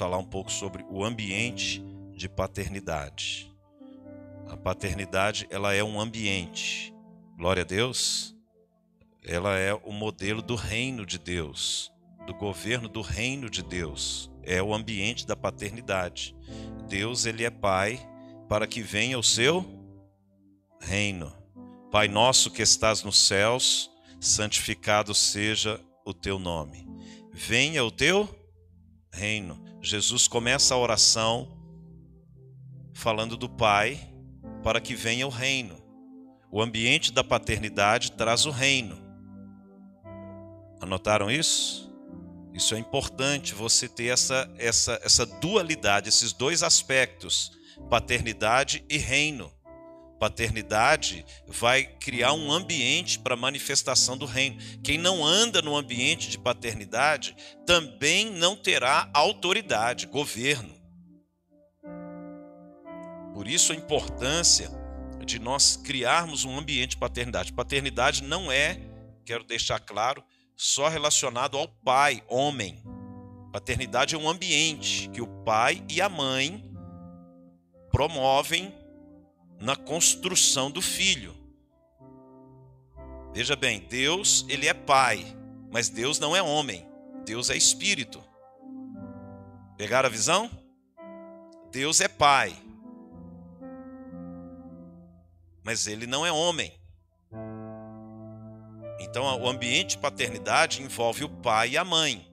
falar um pouco sobre o ambiente de paternidade. A paternidade, ela é um ambiente. Glória a Deus. Ela é o modelo do reino de Deus, do governo do reino de Deus. É o ambiente da paternidade. Deus, ele é pai para que venha o seu reino. Pai nosso que estás nos céus, santificado seja o teu nome. Venha o teu reino. Jesus começa a oração falando do Pai para que venha o reino. O ambiente da paternidade traz o reino. Anotaram isso? Isso é importante você ter essa, essa, essa dualidade, esses dois aspectos, paternidade e reino. Paternidade vai criar um ambiente para manifestação do reino. Quem não anda no ambiente de paternidade também não terá autoridade, governo. Por isso a importância de nós criarmos um ambiente de paternidade. Paternidade não é, quero deixar claro, só relacionado ao pai, homem. Paternidade é um ambiente que o pai e a mãe promovem na construção do filho. Veja bem, Deus, ele é pai, mas Deus não é homem. Deus é espírito. Pegaram a visão? Deus é pai, mas ele não é homem. Então, o ambiente de paternidade envolve o pai e a mãe.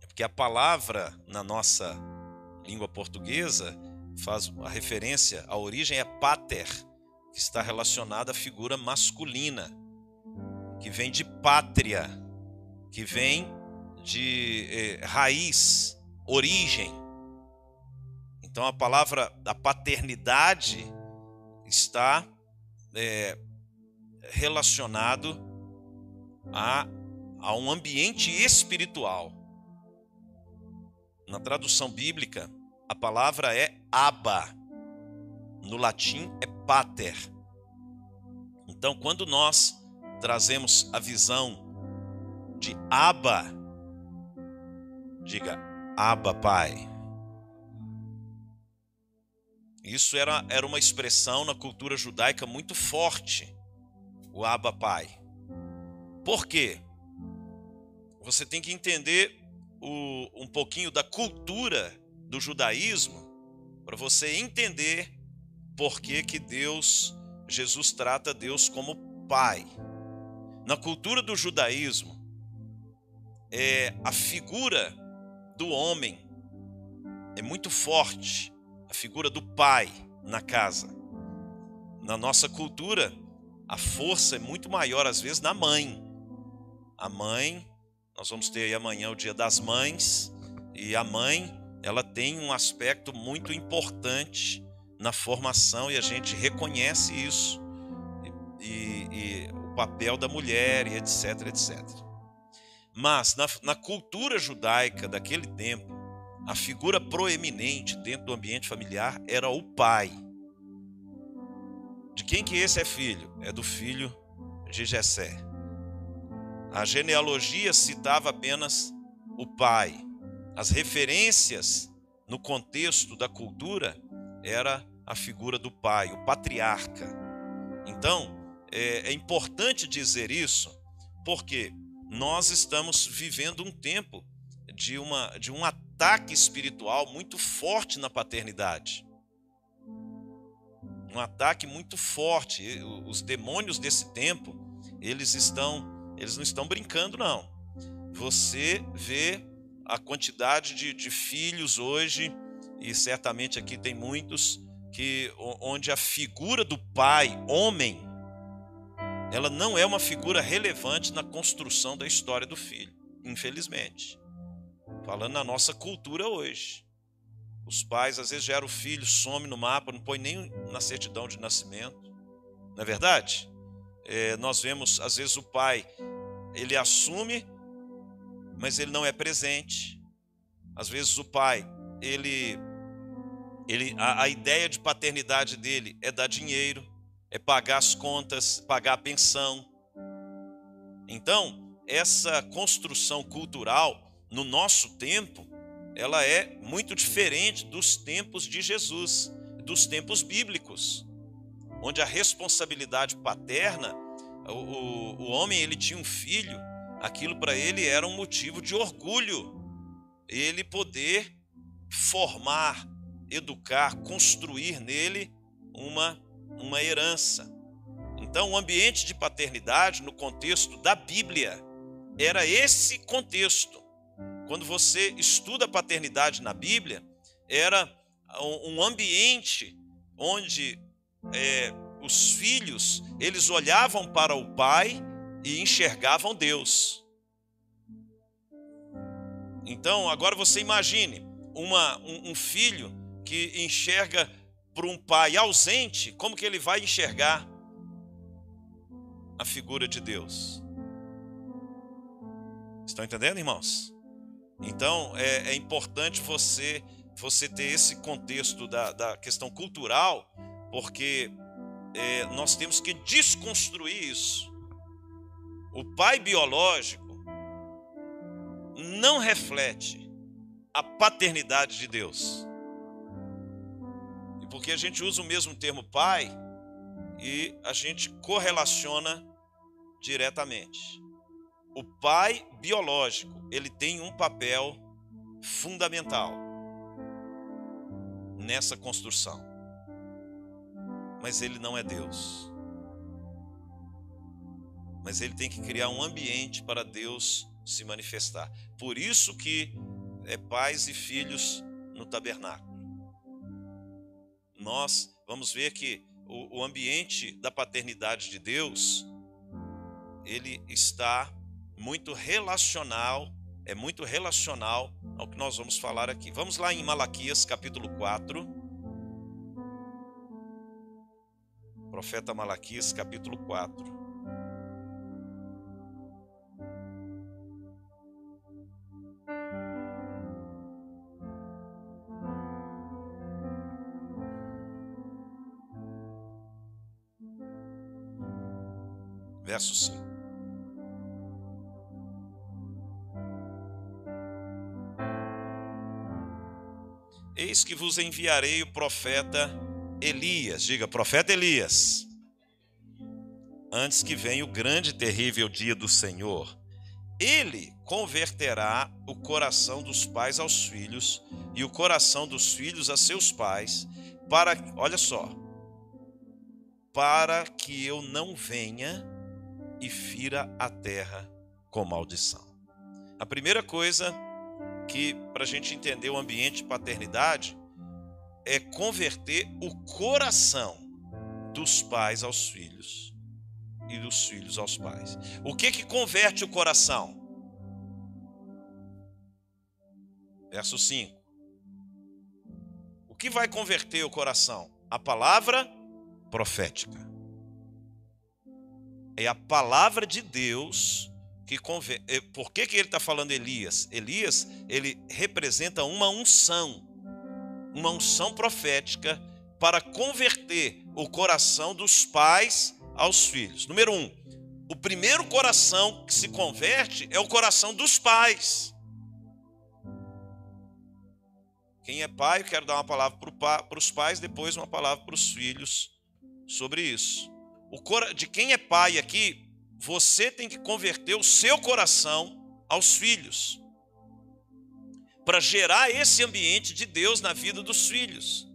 Porque a palavra na nossa língua portuguesa faz a referência, a origem é pater, que está relacionada à figura masculina, que vem de pátria, que vem de eh, raiz, origem. Então a palavra da paternidade está é, relacionado a, a um ambiente espiritual. Na tradução bíblica, a palavra é Abba. No latim é pater. Então, quando nós trazemos a visão de Abba, diga Abba Pai. Isso era, era uma expressão na cultura judaica muito forte, o Abba Pai. Por quê? Você tem que entender o, um pouquinho da cultura do judaísmo para você entender por que, que Deus, Jesus trata Deus como Pai. Na cultura do judaísmo, é, a figura do homem é muito forte a figura do pai na casa. Na nossa cultura, a força é muito maior, às vezes, na mãe. A mãe, nós vamos ter aí amanhã o Dia das Mães, e a mãe, ela tem um aspecto muito importante na formação e a gente reconhece isso. E, e, o papel da mulher, e etc, etc. Mas na, na cultura judaica daquele tempo, a figura proeminente dentro do ambiente familiar era o pai. De quem que esse é filho? É do filho de Jessé. A genealogia citava apenas o pai. As referências no contexto da cultura era a figura do pai, o patriarca. Então, é, é importante dizer isso, porque nós estamos vivendo um tempo de, uma, de um ataque espiritual muito forte na paternidade. Um ataque muito forte. Os demônios desse tempo, eles estão, eles não estão brincando não. Você vê a quantidade de, de filhos hoje e certamente aqui tem muitos que onde a figura do pai, homem, ela não é uma figura relevante na construção da história do filho, infelizmente. Falando na nossa cultura hoje. Os pais às vezes geram o filho, some no mapa, não põe nem na certidão de nascimento. Não é verdade? É, nós vemos, às vezes, o pai, ele assume, mas ele não é presente. Às vezes o pai, ele, ele a, a ideia de paternidade dele é dar dinheiro, é pagar as contas, pagar a pensão. Então, essa construção cultural no nosso tempo, ela é muito diferente dos tempos de Jesus, dos tempos bíblicos, onde a responsabilidade paterna, o, o, o homem ele tinha um filho, aquilo para ele era um motivo de orgulho, ele poder formar, educar, construir nele uma, uma herança. Então, o ambiente de paternidade, no contexto da Bíblia, era esse contexto. Quando você estuda a paternidade na Bíblia, era um ambiente onde é, os filhos eles olhavam para o pai e enxergavam Deus. Então, agora você imagine uma, um, um filho que enxerga para um pai ausente, como que ele vai enxergar a figura de Deus? Estão entendendo, irmãos? Então é, é importante você você ter esse contexto da, da questão cultural, porque é, nós temos que desconstruir isso. O pai biológico não reflete a paternidade de Deus. E porque a gente usa o mesmo termo pai e a gente correlaciona diretamente. O pai biológico, ele tem um papel fundamental nessa construção. Mas ele não é Deus. Mas ele tem que criar um ambiente para Deus se manifestar. Por isso que é pais e filhos no tabernáculo. Nós vamos ver que o, ambiente da paternidade de Deus, ele está muito relacional, é muito relacional ao que nós vamos falar aqui. Vamos lá em Malaquias capítulo 4. Profeta Malaquias capítulo 4. Verso 5. Eis que vos enviarei o profeta Elias. Diga, profeta Elias. Antes que venha o grande e terrível dia do Senhor. Ele converterá o coração dos pais aos filhos e o coração dos filhos a seus pais, para, olha só, para que eu não venha e fira a terra com maldição. A primeira coisa que, para a gente entender o ambiente de paternidade, é converter o coração dos pais aos filhos e dos filhos aos pais. O que que converte o coração? Verso 5. O que vai converter o coração? A palavra profética. É a palavra de Deus que conven... Eh, por que, que ele está falando Elias? Elias, ele representa uma unção, uma unção profética para converter o coração dos pais aos filhos. Número um, o primeiro coração que se converte é o coração dos pais. Quem é pai, eu quero dar uma palavra para os pais, depois uma palavra para os filhos sobre isso. O cora... De quem é pai aqui, você tem que converter o seu coração aos filhos, para gerar esse ambiente de Deus na vida dos filhos.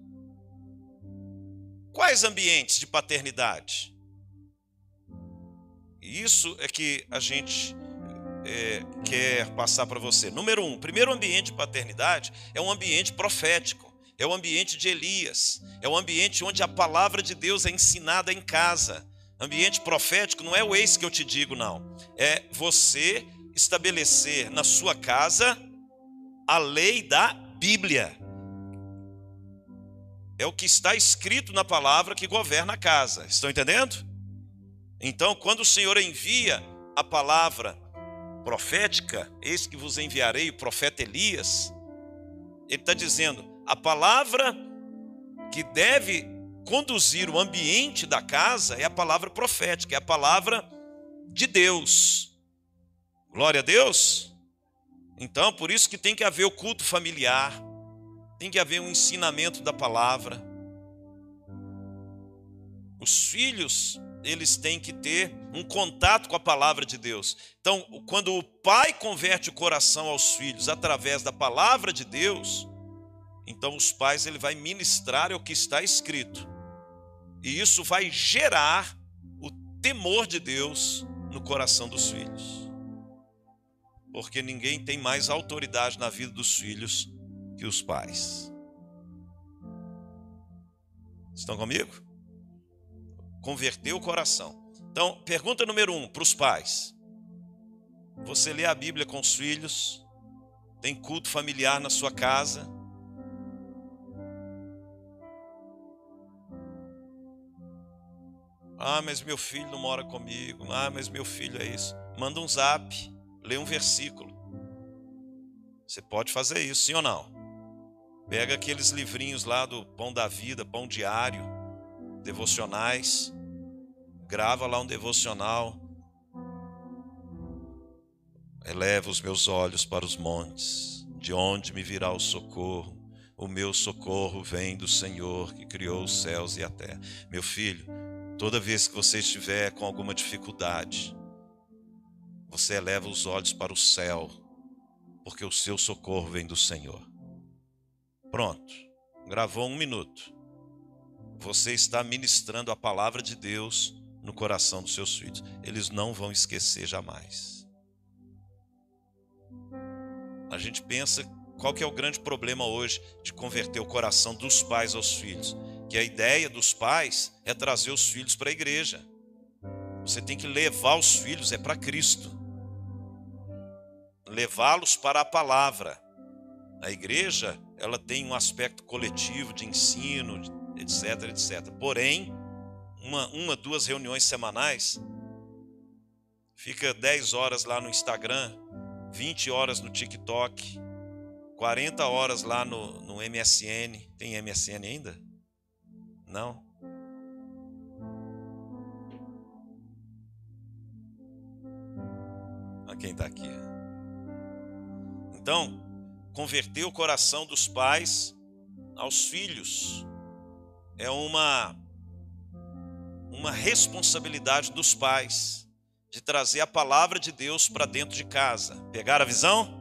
Quais ambientes de paternidade? Isso é que a gente é, quer passar para você. Número um, primeiro ambiente de paternidade é um ambiente profético, é o ambiente de Elias, é o ambiente onde a palavra de Deus é ensinada em casa, Ambiente profético não é o ex que eu te digo, não. É você estabelecer na sua casa a lei da Bíblia. É o que está escrito na palavra que governa a casa. Estão entendendo? Então, quando o Senhor envia a palavra profética, eis que vos enviarei o profeta Elias, ele está dizendo: a palavra que deve conduzir o ambiente da casa é a palavra profética, é a palavra de Deus. Glória a Deus. Então, por isso que tem que haver o culto familiar, tem que haver um ensinamento da palavra. Os filhos, eles têm que ter um contato com a palavra de Deus. Então, quando o pai converte o coração aos filhos através da palavra de Deus, então os pais ele vai ministrar o que está escrito. E isso vai gerar o temor de Deus no coração dos filhos. Porque ninguém tem mais autoridade na vida dos filhos que os pais. Estão comigo? Converter o coração. Então, pergunta número um para os pais: Você lê a Bíblia com os filhos? Tem culto familiar na sua casa? Ah, mas meu filho não mora comigo. Ah, mas meu filho é isso. Manda um zap, lê um versículo. Você pode fazer isso, sim ou não? Pega aqueles livrinhos lá do Pão da Vida, Pão Diário, devocionais, grava lá um devocional. Eleva os meus olhos para os montes, de onde me virá o socorro? O meu socorro vem do Senhor que criou os céus e a terra. Meu filho, toda vez que você estiver com alguma dificuldade, você eleva os olhos para o céu, porque o seu socorro vem do Senhor. Pronto, gravou um minuto. Você está ministrando a palavra de Deus no coração dos seus filhos. Eles não vão esquecer jamais. A gente pensa qual que é o grande problema hoje de converter o coração dos pais aos filhos, que a ideia dos pais é trazer os filhos para a igreja. Você tem que levar os filhos é para Cristo. Levá-los para a palavra. A igreja ela tem um aspecto coletivo de ensino, etc, etc. Porém, uma, uma duas reuniões semanais, fica 10 horas lá no Instagram, 20 horas no TikTok, 40 horas lá no, no MSN. Tem MSN ainda? Não? A quem está aqui. Então, converter o coração dos pais aos filhos. É uma uma responsabilidade dos pais de trazer a palavra de Deus para dentro de casa. Pegar a visão?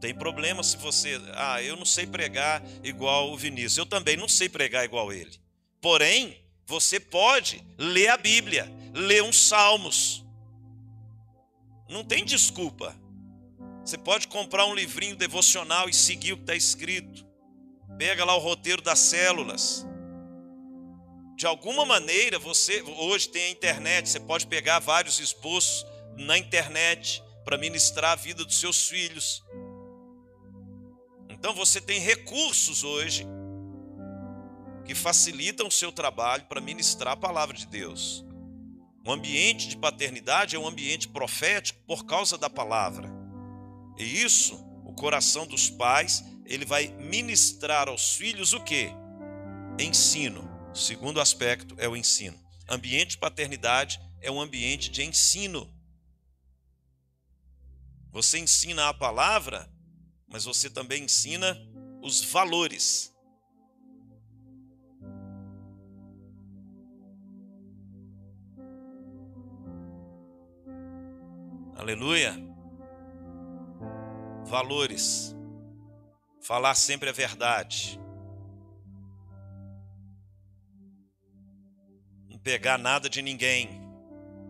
Tem problema se você, ah, eu não sei pregar igual o Vinícius. Eu também não sei pregar igual ele. Porém, você pode ler a Bíblia, ler uns salmos. Não tem desculpa. Você pode comprar um livrinho devocional e seguir o que está escrito. Pega lá o roteiro das células. De alguma maneira, você hoje tem a internet, você pode pegar vários esboços na internet para ministrar a vida dos seus filhos. Então você tem recursos hoje que facilitam o seu trabalho para ministrar a palavra de Deus. O ambiente de paternidade é um ambiente profético por causa da palavra. E isso, o coração dos pais, ele vai ministrar aos filhos o que? Ensino. O segundo aspecto é o ensino. Ambiente de paternidade é um ambiente de ensino. Você ensina a palavra, mas você também ensina os valores. Aleluia valores, falar sempre a verdade, não pegar nada de ninguém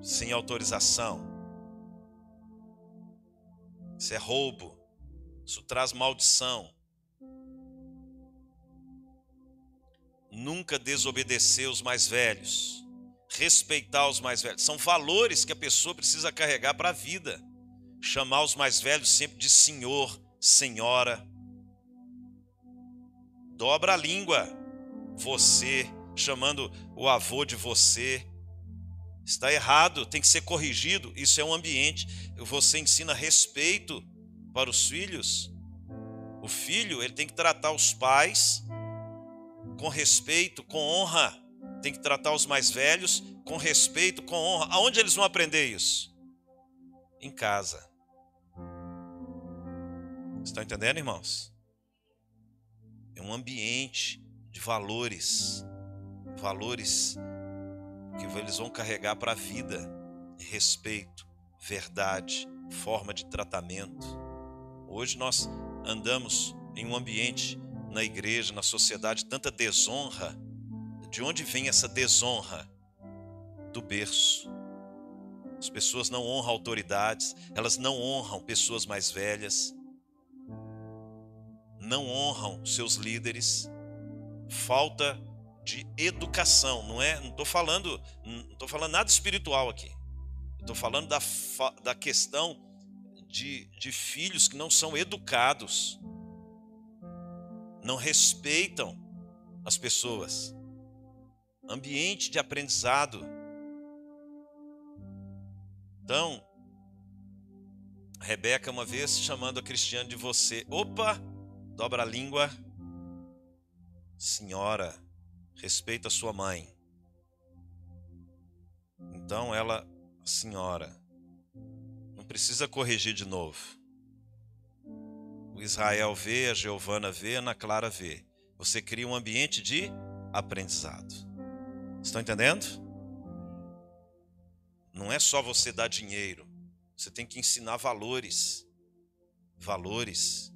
sem autorização. Isso é roubo, isso traz maldição. Nunca desobedecer os mais velhos, respeitar os mais velhos. São valores que a pessoa precisa carregar para a vida chamar os mais velhos sempre de senhor, senhora. Dobra a língua, você, chamando o avô de você. Está errado, tem que ser corrigido. Isso é um ambiente. Você ensina respeito para os filhos. O filho, ele tem que tratar os pais com respeito, com honra. Tem que tratar os mais velhos com respeito, com honra. Aonde eles vão aprender isso? Em casa. Estão entendendo, irmãos? É um ambiente de valores, valores que eles vão carregar para a vida, respeito, verdade, forma de tratamento. Hoje nós andamos em um ambiente na igreja, na sociedade, tanta desonra. De onde vem essa desonra? Do berço. As pessoas não honram autoridades, elas não honram pessoas mais velhas, não honram seus líderes. Falta de educação, não é? Não estou falando, não falando nada espiritual aqui. Estou falando da, da questão de, de filhos que não são educados, não respeitam as pessoas. Ambiente de aprendizado. Então, Rebeca, uma vez chamando a Cristiane de você, opa, dobra a língua, senhora, respeita sua mãe. Então ela, senhora, precisa corrigir de novo. O Israel vê, a Giovana vê, a Ana Clara vê. Você cria um ambiente de aprendizado. Estão entendendo? Não é só você dar dinheiro. Você tem que ensinar valores. Valores.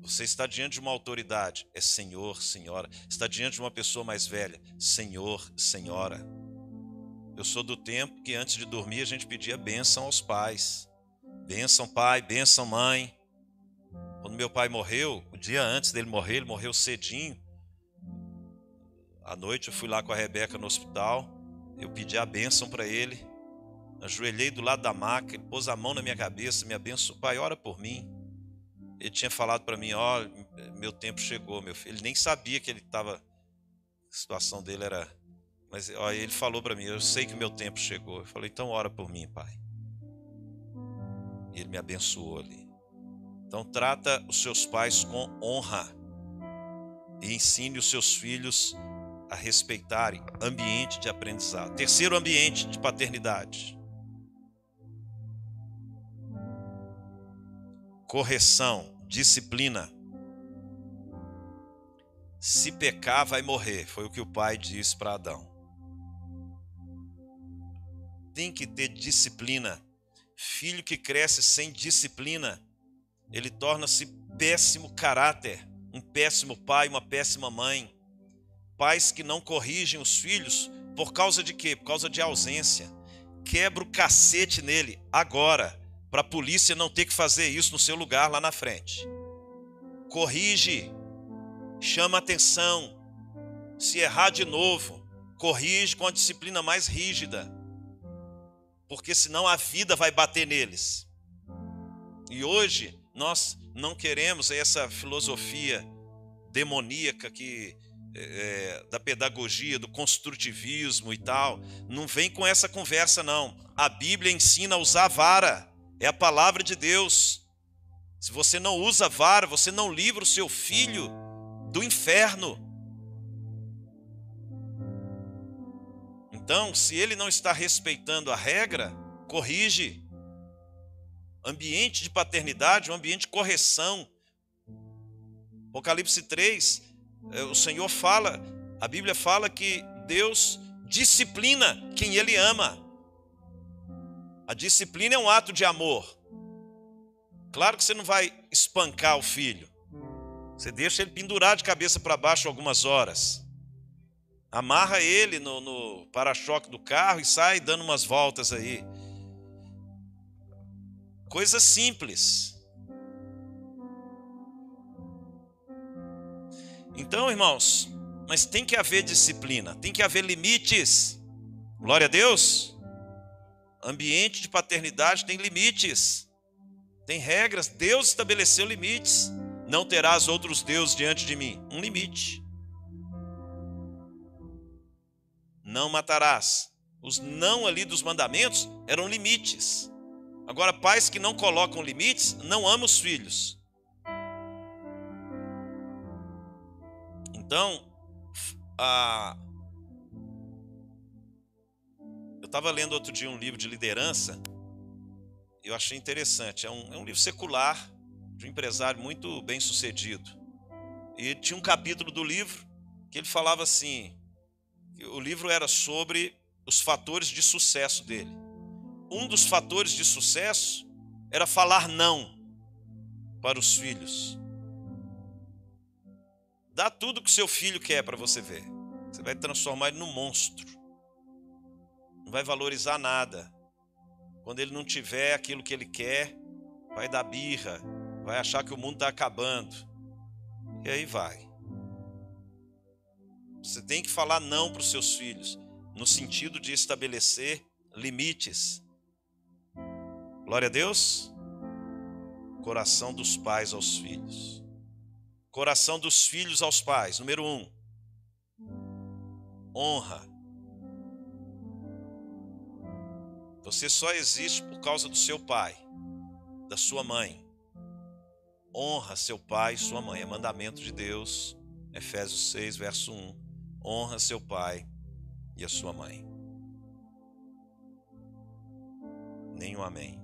Você está diante de uma autoridade, é Senhor, Senhora. Está diante de uma pessoa mais velha, Senhor, Senhora. Eu sou do tempo que antes de dormir a gente pedia bênção aos pais. Bênção, pai, bênção, mãe. Quando meu pai morreu, o dia antes dele morrer, ele morreu cedinho. À noite eu fui lá com a Rebeca no hospital. Eu pedi a bênção para ele. Ajoelhei do lado da maca, ele pôs a mão na minha cabeça, me abençoou. Pai, ora por mim ele tinha falado para mim, ó, oh, meu tempo chegou, meu filho. Ele nem sabia que ele estava, a situação dele era, mas ó, ele falou para mim, eu sei que meu tempo chegou. Eu falei, então ora por mim, pai. E ele me abençoou ali. Então trata os seus pais com honra e ensine os seus filhos a respeitarem ambiente de aprendizado. Terceiro ambiente de paternidade. Correção disciplina. Se pecar, vai morrer. Foi o que o pai disse para Adão. Tem que ter disciplina. Filho que cresce sem disciplina, ele torna-se péssimo caráter, um péssimo pai, uma péssima mãe. Pais que não corrigem os filhos por causa de quê? Por causa de ausência. Quebra o cacete nele agora para a polícia não ter que fazer isso no seu lugar lá na frente. Corrige, chama atenção. Se errar de novo, corrige com a disciplina mais rígida, porque senão a vida vai bater neles. E hoje nós não queremos essa filosofia demoníaca que é, da pedagogia, do construtivismo e tal. Não vem com essa conversa, não. A Bíblia ensina a usar vara é a palavra de Deus. Se você não usa vara, você não livra o seu filho do inferno. Então, se ele não está respeitando a regra, corrige. Ambiente de paternidade, um ambiente de correção. Apocalipse 3, é, o Senhor fala, a Bíblia fala que Deus disciplina quem ele ama. A disciplina é um ato de amor. Claro que você não vai espancar o filho. Você deixa ele pendurar de cabeça para baixo algumas horas. Amarra ele no, no para-choque do carro e sai dando umas voltas aí. Coisa simples. Então, irmãos, mas tem que haver disciplina, tem que haver limites. Glória a Deus. Ambiente de paternidade tem limites, tem regras. Deus estabeleceu limites. Não terás outros deuses diante de mim. Um limite. Não matarás. Os não ali dos mandamentos eram limites. Agora, pais que não colocam limites não amam os filhos. Então, a, estava lendo outro dia um livro de liderança, eu achei interessante. É um, é um livro secular, de um empresário muito bem sucedido. E tinha um capítulo do livro que ele falava assim: o livro era sobre os fatores de sucesso dele. Um dos fatores de sucesso era falar não para os filhos. Dá tudo que seu filho quer para você ver. Você vai transformar ele num monstro. Não vai valorizar nada. Quando ele não tiver aquilo que ele quer, vai dar birra, vai achar que o mundo está acabando. E aí vai. Você tem que falar não para os seus filhos, no sentido de estabelecer limites. Glória a Deus. Coração dos pais aos filhos. Coração dos filhos aos pais. Número um, honra. Você só existe por causa do seu pai, da sua mãe. Honra seu pai e sua mãe. É mandamento de Deus. Efésios 6, verso 1. Honra seu pai e a sua mãe. Nenhum amém.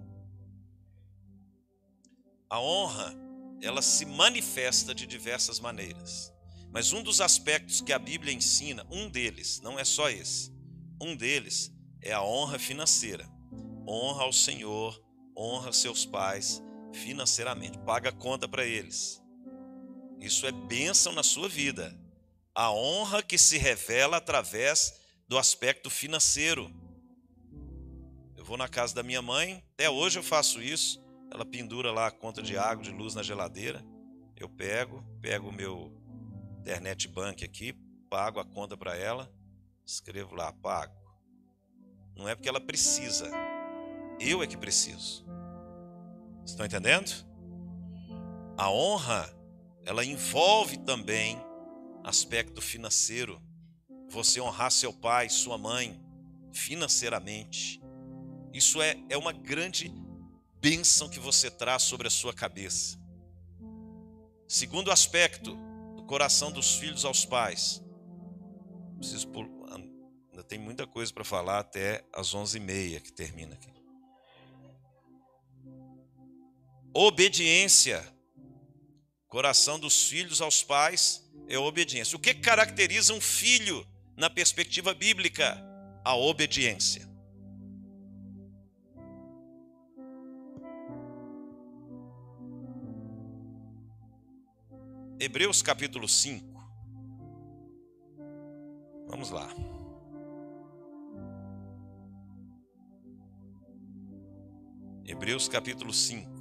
A honra, ela se manifesta de diversas maneiras. Mas um dos aspectos que a Bíblia ensina, um deles, não é só esse, um deles é a honra financeira. Honra ao Senhor, honra seus pais financeiramente, paga conta para eles. Isso é bênção na sua vida. A honra que se revela através do aspecto financeiro. Eu vou na casa da minha mãe, até hoje eu faço isso. Ela pendura lá a conta de água, de luz na geladeira. Eu pego, pego o meu internet bank aqui, pago a conta para ela, escrevo lá, pago. Não é porque ela precisa, eu é que preciso. Estão entendendo? A honra, ela envolve também aspecto financeiro. Você honrar seu pai, sua mãe, financeiramente. Isso é, é uma grande bênção que você traz sobre a sua cabeça. Segundo aspecto do coração dos filhos aos pais. Preciso ainda tem muita coisa para falar até as 11h30 que termina aqui. Obediência. Coração dos filhos aos pais é obediência. O que caracteriza um filho na perspectiva bíblica? A obediência. Hebreus capítulo 5. Vamos lá. Hebreus capítulo 5.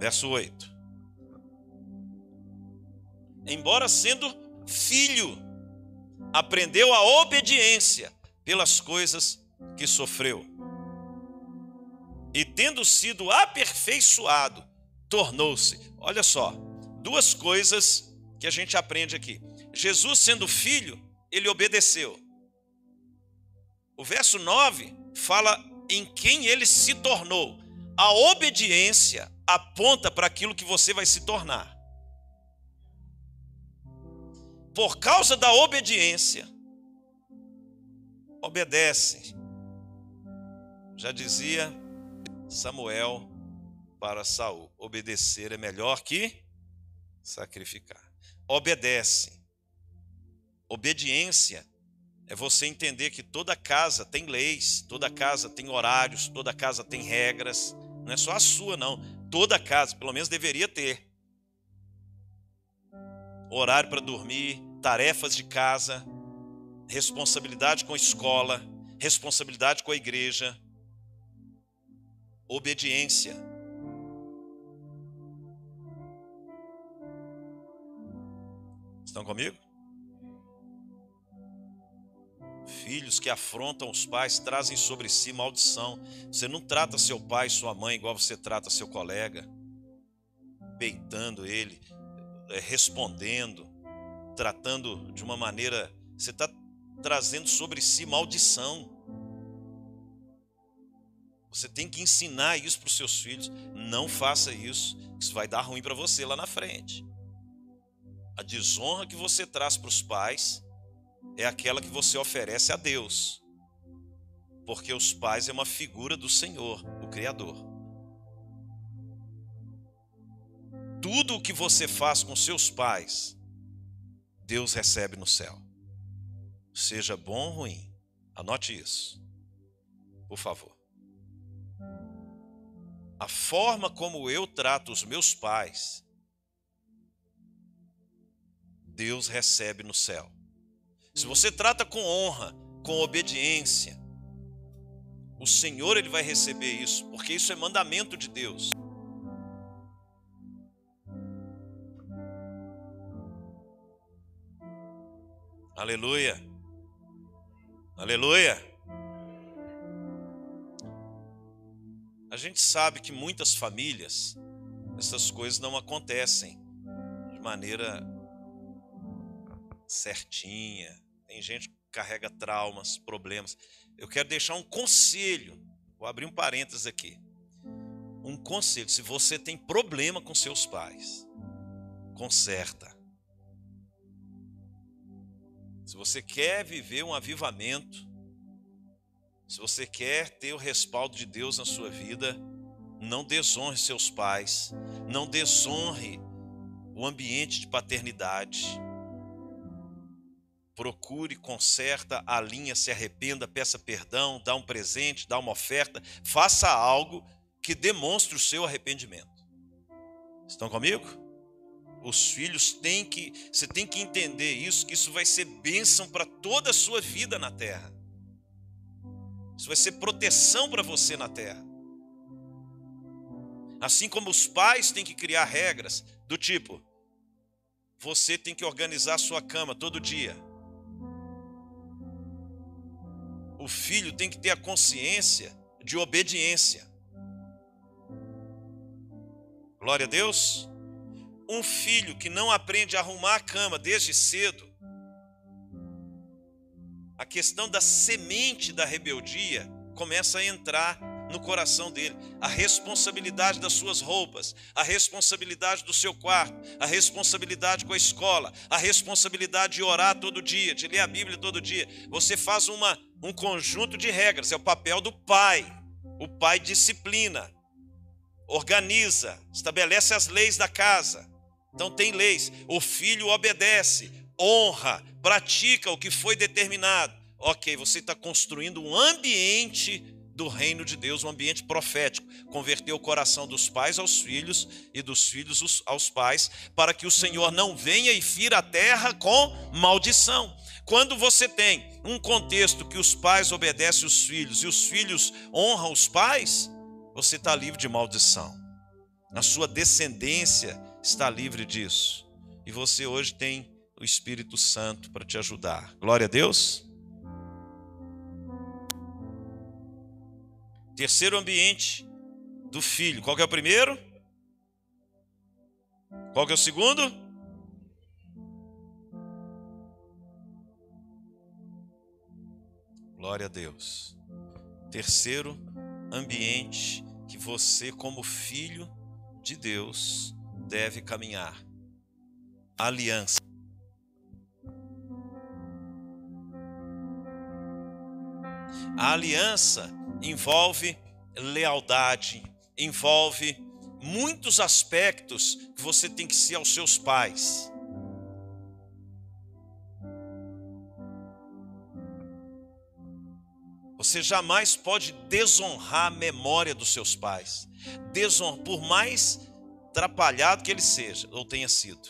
Verso 8. Embora sendo filho, aprendeu a obediência pelas coisas que sofreu e tendo sido aperfeiçoado, tornou-se. Olha só, duas coisas que a gente aprende aqui. Jesus, sendo filho, ele obedeceu. O verso 9 fala em quem ele se tornou. A obediência aponta para aquilo que você vai se tornar. Por causa da obediência, obedece. Já dizia Samuel para Saul: obedecer é melhor que sacrificar. Obedece. Obediência é você entender que toda casa tem leis, toda casa tem horários, toda casa tem regras. Não é só a sua, não. Toda casa, pelo menos, deveria ter. Horário para dormir, tarefas de casa, responsabilidade com a escola, responsabilidade com a igreja obediência. Estão comigo? Filhos que afrontam os pais trazem sobre si maldição. Você não trata seu pai e sua mãe igual você trata seu colega, peitando ele, é, respondendo, tratando de uma maneira. Você está trazendo sobre si maldição. Você tem que ensinar isso para os seus filhos. Não faça isso, isso vai dar ruim para você lá na frente. A desonra que você traz para os pais é aquela que você oferece a Deus. Porque os pais é uma figura do Senhor, o Criador. Tudo o que você faz com seus pais, Deus recebe no céu. Seja bom ou ruim. Anote isso. Por favor. A forma como eu trato os meus pais, Deus recebe no céu. Se você trata com honra, com obediência, o Senhor ele vai receber isso, porque isso é mandamento de Deus. Aleluia. Aleluia. A gente sabe que muitas famílias essas coisas não acontecem de maneira certinha. Tem gente que carrega traumas, problemas. Eu quero deixar um conselho. Vou abrir um parênteses aqui. Um conselho: se você tem problema com seus pais, conserta. Se você quer viver um avivamento, se você quer ter o respaldo de Deus na sua vida, não desonre seus pais, não desonre o ambiente de paternidade. Procure, conserta, alinha, se arrependa, peça perdão, dá um presente, dá uma oferta, faça algo que demonstre o seu arrependimento. Estão comigo? Os filhos têm que, você tem que entender isso, que isso vai ser bênção para toda a sua vida na terra. Isso vai ser proteção para você na terra. Assim como os pais têm que criar regras do tipo: você tem que organizar a sua cama todo dia. O filho tem que ter a consciência de obediência. Glória a Deus um filho que não aprende a arrumar a cama desde cedo, a questão da semente da rebeldia começa a entrar no coração dele. A responsabilidade das suas roupas, a responsabilidade do seu quarto, a responsabilidade com a escola, a responsabilidade de orar todo dia, de ler a Bíblia todo dia. Você faz uma, um conjunto de regras, é o papel do pai. O pai disciplina, organiza, estabelece as leis da casa. Então tem leis. O filho obedece, honra, pratica o que foi determinado. Ok, você está construindo um ambiente do reino de Deus, um ambiente profético. Converter o coração dos pais aos filhos e dos filhos aos pais, para que o Senhor não venha e fira a terra com maldição. Quando você tem um contexto que os pais obedecem os filhos e os filhos honram os pais, você está livre de maldição. Na sua descendência, está livre disso. E você hoje tem o Espírito Santo para te ajudar. Glória a Deus. Terceiro ambiente do filho. Qual é o primeiro? Qual é o segundo? Glória a Deus. Terceiro ambiente que você, como filho de Deus, deve caminhar. Aliança. A aliança envolve lealdade, envolve muitos aspectos que você tem que ser aos seus pais. Você jamais pode desonrar a memória dos seus pais. Desonrar, por mais atrapalhado que ele seja ou tenha sido.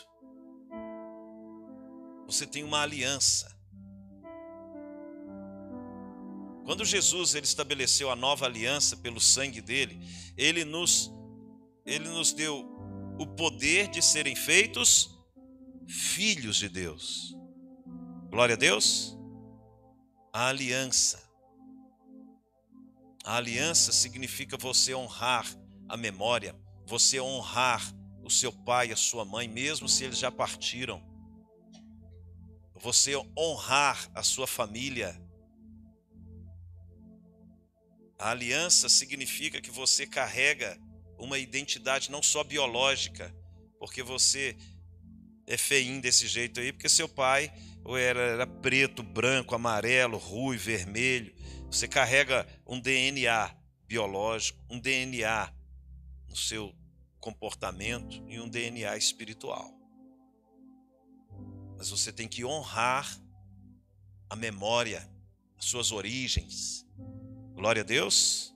Você tem uma aliança. Quando Jesus ele estabeleceu a nova aliança pelo sangue dele, ele nos ele nos deu o poder de serem feitos filhos de Deus. Glória a Deus. A aliança. A aliança significa você honrar a memória você honrar o seu pai e a sua mãe, mesmo se eles já partiram. Você honrar a sua família. A aliança significa que você carrega uma identidade não só biológica, porque você é feinho desse jeito aí, porque seu pai ou era, era preto, branco, amarelo, ruivo, vermelho. Você carrega um DNA biológico, um DNA no seu comportamento e um DNA espiritual. Mas você tem que honrar a memória, as suas origens. Glória a Deus.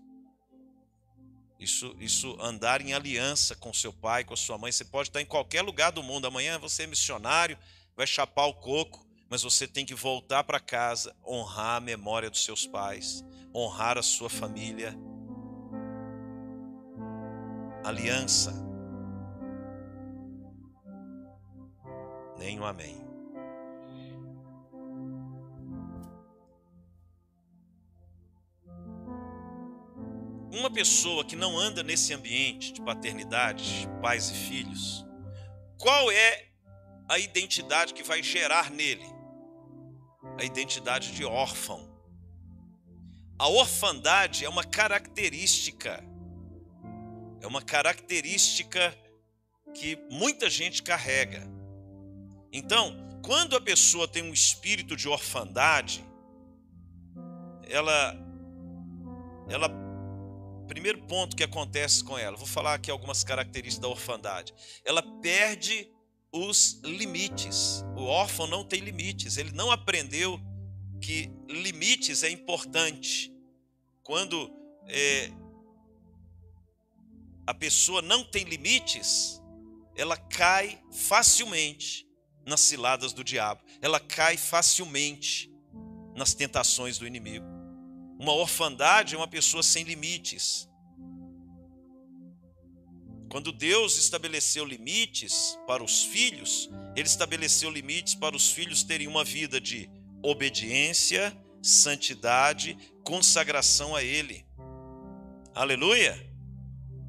Isso, isso andar em aliança com seu pai, com a sua mãe. Você pode estar em qualquer lugar do mundo. Amanhã você é missionário, vai chapar o coco, mas você tem que voltar para casa, honrar a memória dos seus pais, honrar a sua família. Aliança. Nem um amém. Uma pessoa que não anda nesse ambiente de paternidade, pais e filhos, qual é a identidade que vai gerar nele? A identidade de órfão. A orfandade é uma característica, é uma característica que muita gente carrega. Então, quando a pessoa tem um espírito de orfandade, ela ela Primeiro ponto que acontece com ela, vou falar aqui algumas características da orfandade. Ela perde os limites. O órfão não tem limites, ele não aprendeu que limites é importante. Quando é, a pessoa não tem limites, ela cai facilmente nas ciladas do diabo, ela cai facilmente nas tentações do inimigo. Uma orfandade é uma pessoa sem limites. Quando Deus estabeleceu limites para os filhos, Ele estabeleceu limites para os filhos terem uma vida de obediência, santidade, consagração a Ele. Aleluia!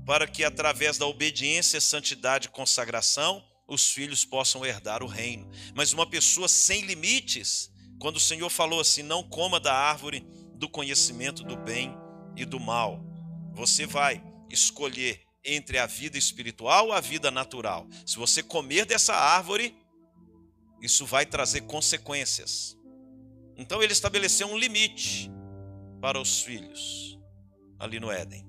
Para que através da obediência, santidade e consagração, os filhos possam herdar o reino. Mas uma pessoa sem limites, quando o Senhor falou assim: não coma da árvore do conhecimento do bem e do mal. Você vai escolher entre a vida espiritual ou a vida natural. Se você comer dessa árvore, isso vai trazer consequências. Então ele estabeleceu um limite para os filhos ali no Éden.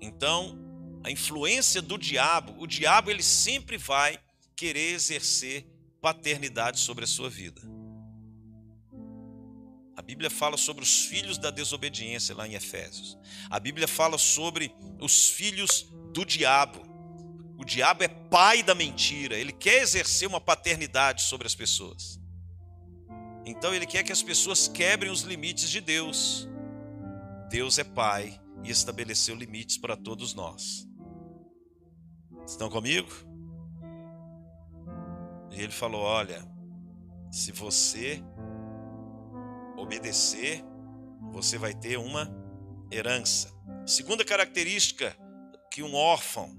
Então, a influência do diabo, o diabo ele sempre vai querer exercer paternidade sobre a sua vida. A Bíblia fala sobre os filhos da desobediência lá em Efésios. A Bíblia fala sobre os filhos do diabo. O diabo é pai da mentira, ele quer exercer uma paternidade sobre as pessoas. Então ele quer que as pessoas quebrem os limites de Deus. Deus é pai e estabeleceu limites para todos nós. Estão comigo? E ele falou: Olha, se você obedecer, você vai ter uma herança. Segunda característica que um órfão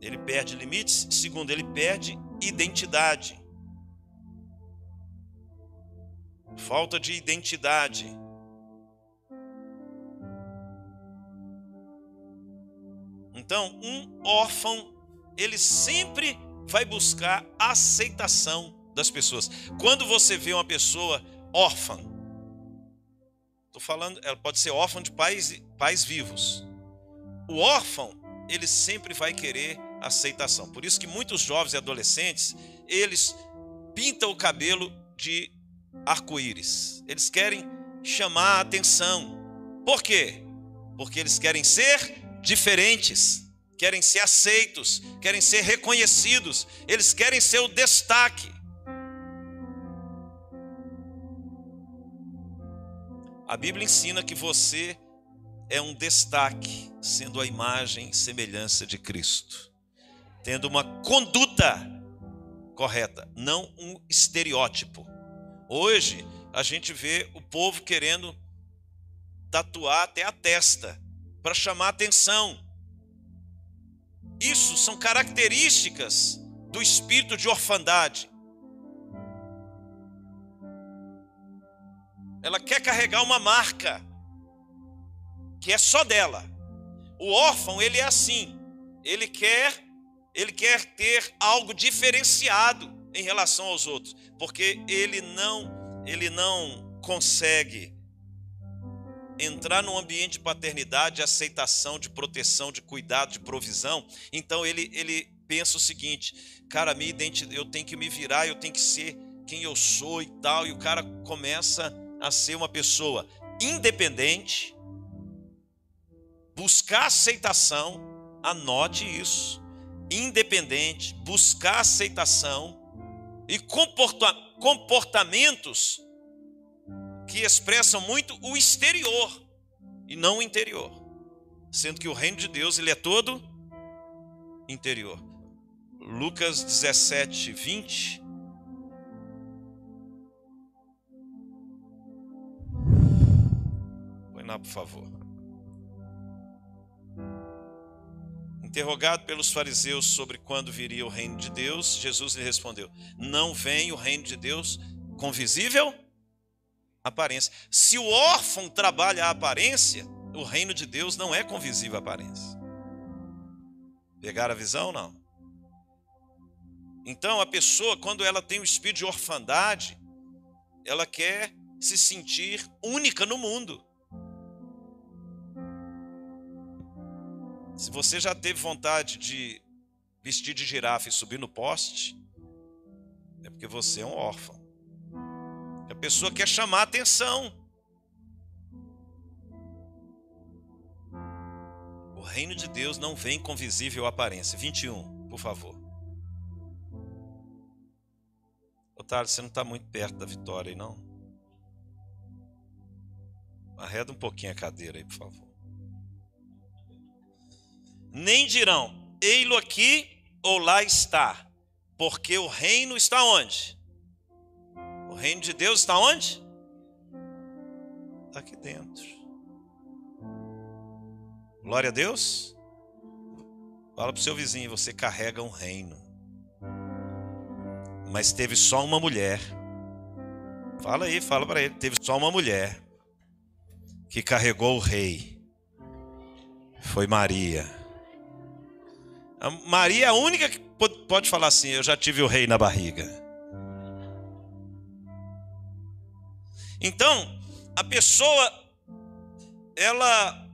ele perde limites, segundo ele perde identidade. Falta de identidade. Então, um órfão, ele sempre vai buscar aceitação das pessoas. Quando você vê uma pessoa órfã. Estou falando, ela pode ser órfã de pais, pais vivos. O órfão, ele sempre vai querer aceitação. Por isso que muitos jovens e adolescentes, eles pintam o cabelo de arco-íris. Eles querem chamar a atenção. Por quê? Porque eles querem ser diferentes, querem ser aceitos, querem ser reconhecidos, eles querem ser o destaque. A Bíblia ensina que você é um destaque, sendo a imagem e semelhança de Cristo, tendo uma conduta correta, não um estereótipo. Hoje a gente vê o povo querendo tatuar até a testa para chamar atenção. Isso são características do espírito de orfandade. Ela quer carregar uma marca que é só dela. O órfão, ele é assim. Ele quer ele quer ter algo diferenciado em relação aos outros, porque ele não ele não consegue entrar num ambiente de paternidade, de aceitação, de proteção, de cuidado, de provisão, então ele, ele pensa o seguinte: cara, minha identidade, eu tenho que me virar, eu tenho que ser quem eu sou e tal, e o cara começa a ser uma pessoa independente, buscar aceitação, anote isso, independente, buscar aceitação e comporta comportamentos que expressam muito o exterior e não o interior, sendo que o reino de Deus ele é todo interior. Lucas 17, 20. Por favor. Interrogado pelos fariseus sobre quando viria o reino de Deus, Jesus lhe respondeu: Não vem o reino de Deus com visível aparência. Se o órfão trabalha a aparência, o reino de Deus não é com visível aparência. Pegaram a visão? Não. Então, a pessoa, quando ela tem o espírito de orfandade, ela quer se sentir única no mundo. Se você já teve vontade de vestir de girafa e subir no poste, é porque você é um órfão. A pessoa quer chamar atenção. O reino de Deus não vem com visível aparência. 21, por favor. Otário, você não está muito perto da vitória aí, não? Arreda um pouquinho a cadeira aí, por favor. Nem dirão, ei-lo aqui ou lá está, porque o reino está onde? O reino de Deus está onde? Está aqui dentro. Glória a Deus. Fala para o seu vizinho, você carrega um reino. Mas teve só uma mulher. Fala aí, fala para ele. Teve só uma mulher que carregou o rei. Foi Maria. A Maria é a única que pode falar assim: Eu já tive o rei na barriga. Então, a pessoa, ela.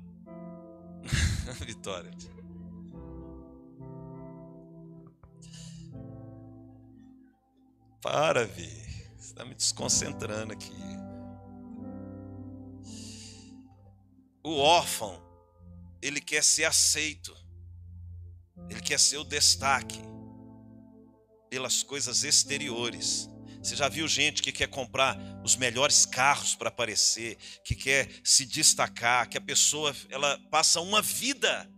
Vitória. Para, Vi. Você está me desconcentrando aqui. O órfão, ele quer ser aceito. Ele quer ser o destaque pelas coisas exteriores. Você já viu gente que quer comprar os melhores carros para aparecer, que quer se destacar, que a pessoa ela passa uma vida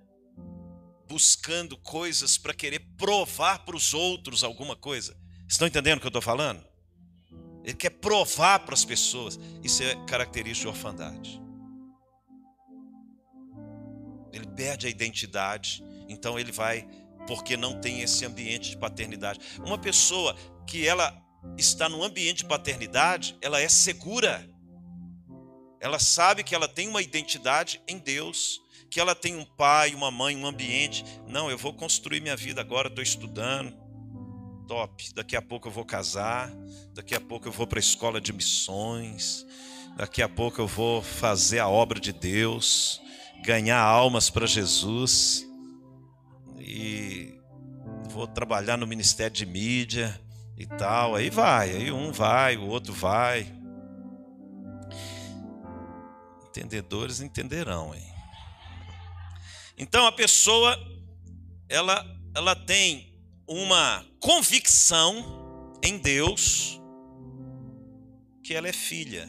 buscando coisas para querer provar para os outros alguma coisa. Estão entendendo o que eu estou falando? Ele quer provar para as pessoas. Isso é característica de orfandade. Ele perde a identidade, então ele vai porque não tem esse ambiente de paternidade. Uma pessoa que ela está no ambiente de paternidade, ela é segura. Ela sabe que ela tem uma identidade em Deus, que ela tem um pai, uma mãe, um ambiente. Não, eu vou construir minha vida agora, estou estudando. Top. Daqui a pouco eu vou casar, daqui a pouco eu vou para a escola de missões, daqui a pouco eu vou fazer a obra de Deus, ganhar almas para Jesus e vou trabalhar no ministério de mídia e tal. Aí vai, aí um vai, o outro vai. Entendedores entenderão, hein? Então a pessoa ela ela tem uma convicção em Deus que ela é filha,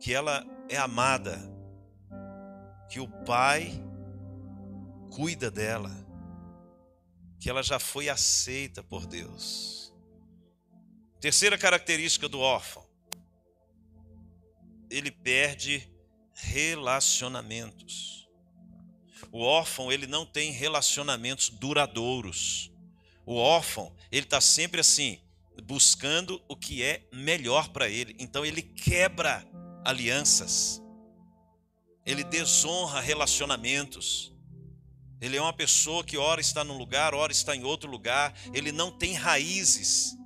que ela é amada, que o pai cuida dela que ela já foi aceita por Deus. Terceira característica do órfão: ele perde relacionamentos. O órfão ele não tem relacionamentos duradouros. O órfão ele está sempre assim buscando o que é melhor para ele. Então ele quebra alianças. Ele desonra relacionamentos. Ele é uma pessoa que ora está num lugar, ora está em outro lugar. Ele não tem raízes.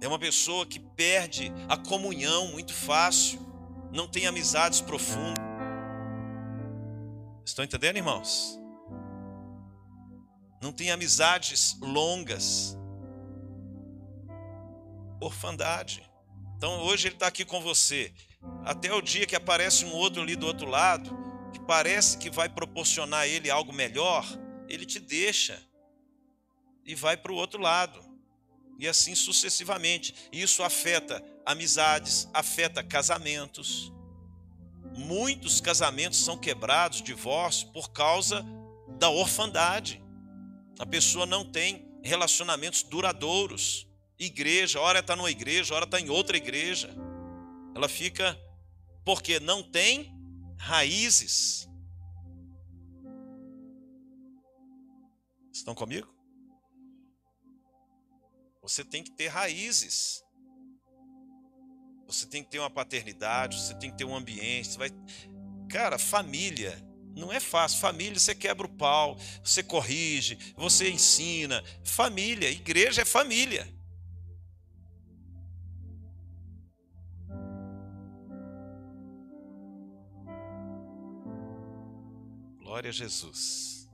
É uma pessoa que perde a comunhão muito fácil, não tem amizades profundas. Estão entendendo, irmãos? Não tem amizades longas. Orfandade. Então hoje ele está aqui com você. Até o dia que aparece um outro ali do outro lado, que parece que vai proporcionar a ele algo melhor, ele te deixa e vai para o outro lado. E assim sucessivamente. Isso afeta amizades, afeta casamentos. Muitos casamentos são quebrados, divórcio, por causa da orfandade. A pessoa não tem relacionamentos duradouros igreja, ora está numa igreja, ora está em outra igreja. Ela fica porque não tem raízes. Estão comigo? Você tem que ter raízes. Você tem que ter uma paternidade, você tem que ter um ambiente. Você vai... Cara, família não é fácil. Família, você quebra o pau, você corrige, você ensina. Família, igreja é família. Glória a Jesus.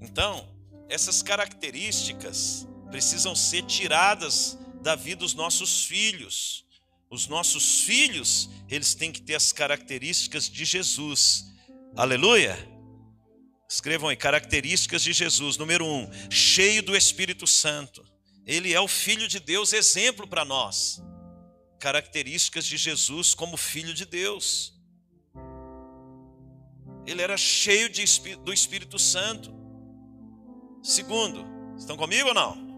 Então, essas características precisam ser tiradas da vida dos nossos filhos. Os nossos filhos, eles têm que ter as características de Jesus. Aleluia! Escrevam aí, características de Jesus. Número um, cheio do Espírito Santo. Ele é o Filho de Deus, exemplo para nós. Características de Jesus como Filho de Deus. Ele era cheio de, do Espírito Santo. Segundo, estão comigo ou não?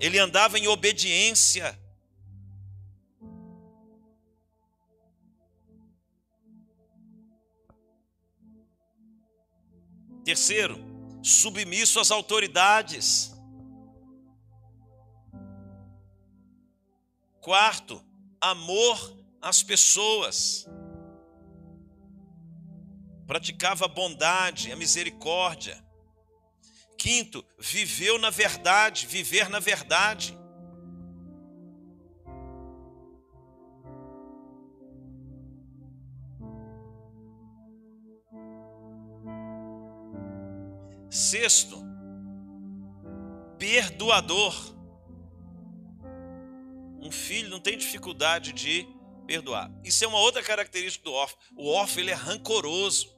Ele andava em obediência. Terceiro, submisso às autoridades. Quarto, amor às pessoas praticava a bondade, a misericórdia. Quinto, viveu na verdade, viver na verdade. Sexto, perdoador. Um filho não tem dificuldade de perdoar. Isso é uma outra característica do órfão. O órfão ele é rancoroso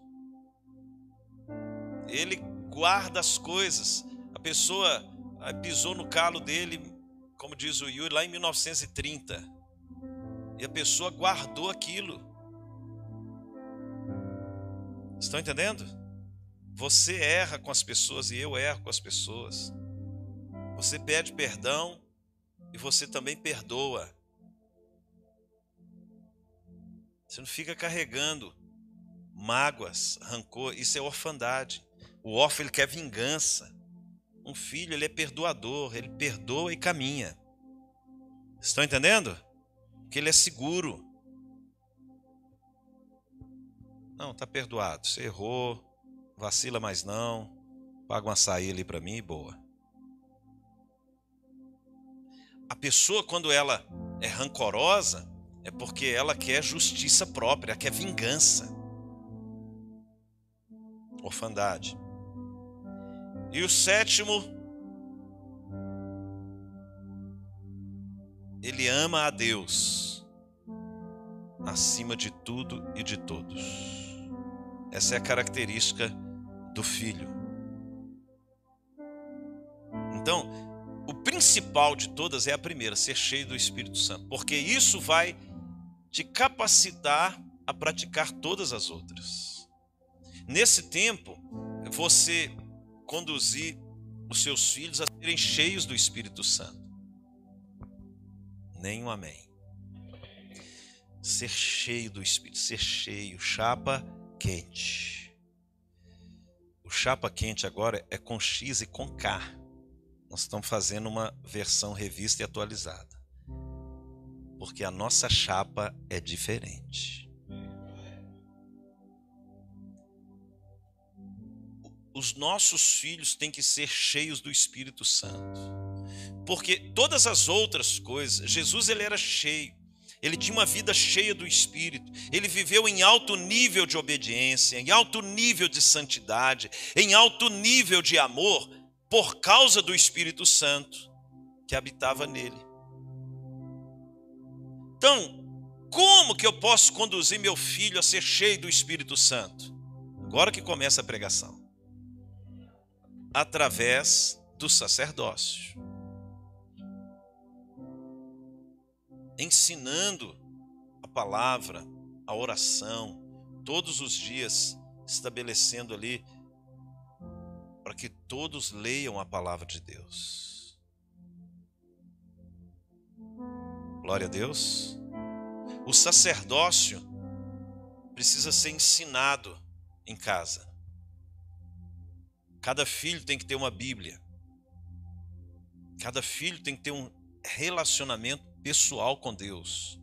ele guarda as coisas. A pessoa ah, pisou no calo dele, como diz o Yuri, lá em 1930. E a pessoa guardou aquilo. Estão entendendo? Você erra com as pessoas e eu erro com as pessoas. Você pede perdão e você também perdoa. Você não fica carregando mágoas, rancor, isso é orfandade. O órfão ele quer vingança. Um filho ele é perdoador, ele perdoa e caminha. Estão entendendo? Que ele é seguro. Não, tá perdoado. Você errou, vacila mais não. Paga um açaí ali para mim e boa. A pessoa quando ela é rancorosa é porque ela quer justiça própria, quer vingança. Orfandade. E o sétimo, ele ama a Deus acima de tudo e de todos. Essa é a característica do filho. Então, o principal de todas é a primeira, ser cheio do Espírito Santo, porque isso vai te capacitar a praticar todas as outras. Nesse tempo, você conduzir os seus filhos a serem cheios do Espírito Santo. Nem um amém. Ser cheio do Espírito, ser cheio, chapa quente. O chapa quente agora é com X e com K. Nós estamos fazendo uma versão revista e atualizada. Porque a nossa chapa é diferente. Os nossos filhos têm que ser cheios do Espírito Santo. Porque todas as outras coisas, Jesus ele era cheio. Ele tinha uma vida cheia do Espírito. Ele viveu em alto nível de obediência, em alto nível de santidade, em alto nível de amor, por causa do Espírito Santo que habitava nele. Então, como que eu posso conduzir meu filho a ser cheio do Espírito Santo? Agora que começa a pregação. Através do sacerdócio. Ensinando a palavra, a oração, todos os dias, estabelecendo ali para que todos leiam a palavra de Deus. Glória a Deus. O sacerdócio precisa ser ensinado em casa. Cada filho tem que ter uma Bíblia. Cada filho tem que ter um relacionamento pessoal com Deus.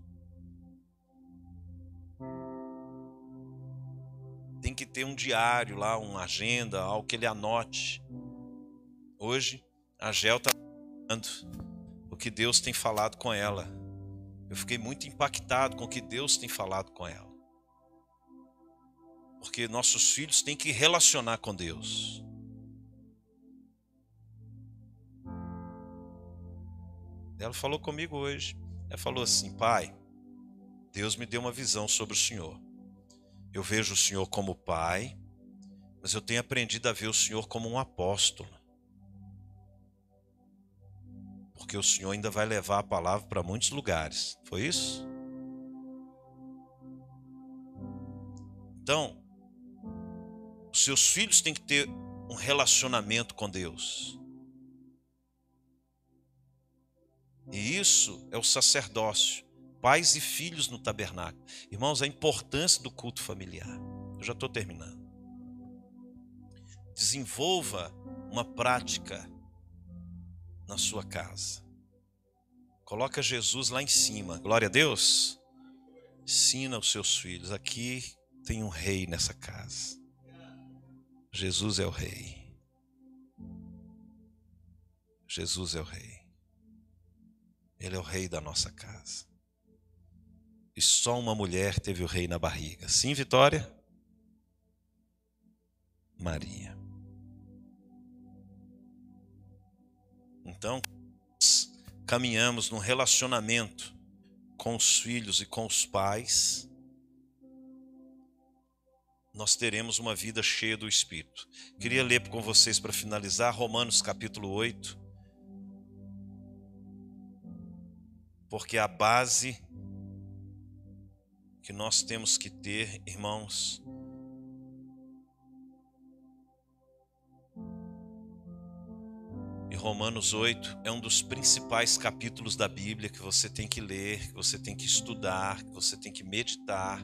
Tem que ter um diário lá, uma agenda, algo que ele anote. Hoje, a Gel está o que Deus tem falado com ela. Eu fiquei muito impactado com o que Deus tem falado com ela. Porque nossos filhos têm que relacionar com Deus. Ela falou comigo hoje. Ela falou assim: Pai, Deus me deu uma visão sobre o Senhor. Eu vejo o Senhor como Pai, mas eu tenho aprendido a ver o Senhor como um apóstolo. porque o Senhor ainda vai levar a palavra para muitos lugares. Foi isso? Então, os seus filhos têm que ter um relacionamento com Deus. E isso é o sacerdócio, pais e filhos no tabernáculo. Irmãos, a importância do culto familiar. Eu já estou terminando. Desenvolva uma prática na sua casa. Coloca Jesus lá em cima. Glória a Deus. Ensina os seus filhos. Aqui tem um rei nessa casa. Jesus é o rei. Jesus é o rei. Ele é o rei da nossa casa. E só uma mulher teve o rei na barriga. Sim, Vitória? Maria. Então, caminhamos num relacionamento com os filhos e com os pais, nós teremos uma vida cheia do Espírito. Queria ler com vocês para finalizar Romanos capítulo 8. Porque a base que nós temos que ter, irmãos, E Romanos 8 é um dos principais capítulos da Bíblia que você tem que ler, que você tem que estudar, que você tem que meditar,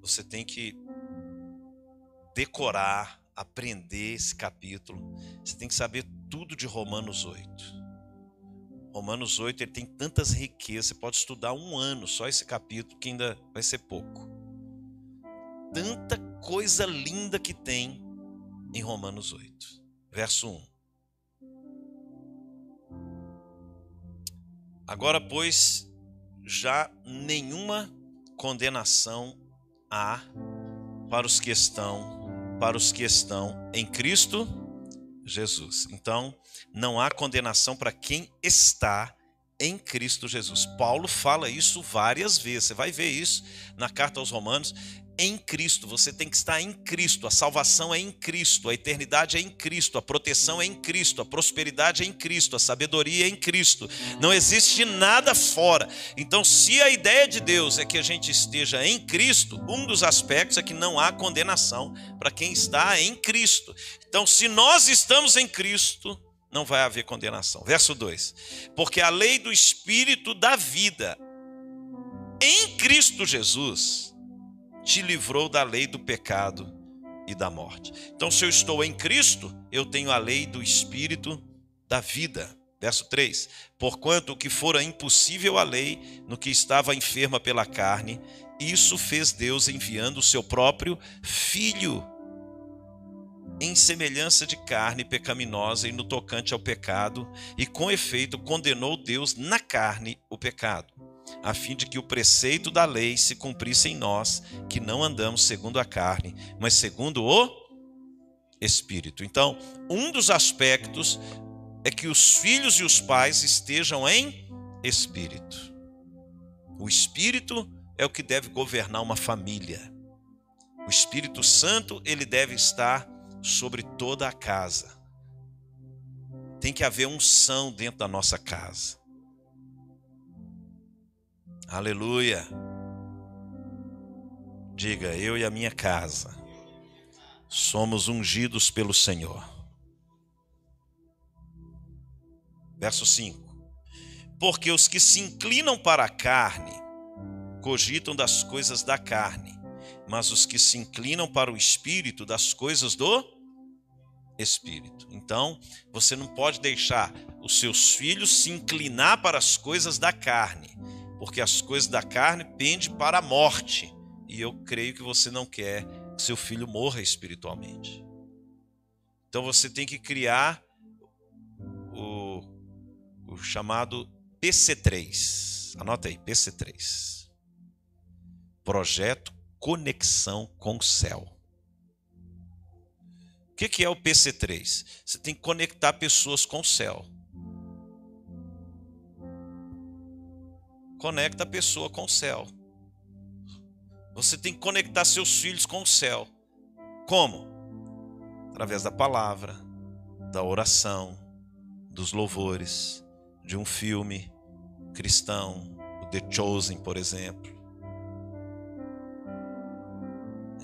você tem que decorar, aprender esse capítulo. Você tem que saber tudo de Romanos 8. Romanos 8 ele tem tantas riquezas, você pode estudar um ano só esse capítulo, que ainda vai ser pouco. Tanta coisa linda que tem em Romanos 8. Verso 1. Agora, pois, já nenhuma condenação há para os que estão, para os que estão em Cristo Jesus. Então, não há condenação para quem está em Cristo Jesus. Paulo fala isso várias vezes. Você vai ver isso na carta aos Romanos em Cristo, você tem que estar em Cristo, a salvação é em Cristo, a eternidade é em Cristo, a proteção é em Cristo, a prosperidade é em Cristo, a sabedoria é em Cristo. Não existe nada fora. Então, se a ideia de Deus é que a gente esteja em Cristo, um dos aspectos é que não há condenação para quem está em Cristo. Então, se nós estamos em Cristo, não vai haver condenação. Verso 2: Porque a lei do espírito da vida em Cristo Jesus te livrou da lei do pecado e da morte. Então, se eu estou em Cristo, eu tenho a lei do Espírito da vida. Verso 3: Porquanto o que fora impossível à lei, no que estava enferma pela carne, isso fez Deus enviando o seu próprio Filho. Em semelhança de carne pecaminosa e no tocante ao pecado, e com efeito condenou Deus na carne o pecado, a fim de que o preceito da lei se cumprisse em nós, que não andamos segundo a carne, mas segundo o Espírito. Então, um dos aspectos é que os filhos e os pais estejam em espírito. O espírito é o que deve governar uma família. O Espírito Santo, ele deve estar sobre toda a casa. Tem que haver unção dentro da nossa casa. Aleluia. Diga, eu e a minha casa somos ungidos pelo Senhor. Verso 5. Porque os que se inclinam para a carne cogitam das coisas da carne, mas os que se inclinam para o espírito das coisas do espírito. Então, você não pode deixar os seus filhos se inclinar para as coisas da carne, porque as coisas da carne pendem para a morte. E eu creio que você não quer que seu filho morra espiritualmente. Então você tem que criar o, o chamado PC3. Anota aí, PC3. Projeto conexão com o céu. O que é o PC3? Você tem que conectar pessoas com o céu. Conecta a pessoa com o céu. Você tem que conectar seus filhos com o céu. Como? Através da palavra, da oração, dos louvores, de um filme cristão, o The Chosen, por exemplo.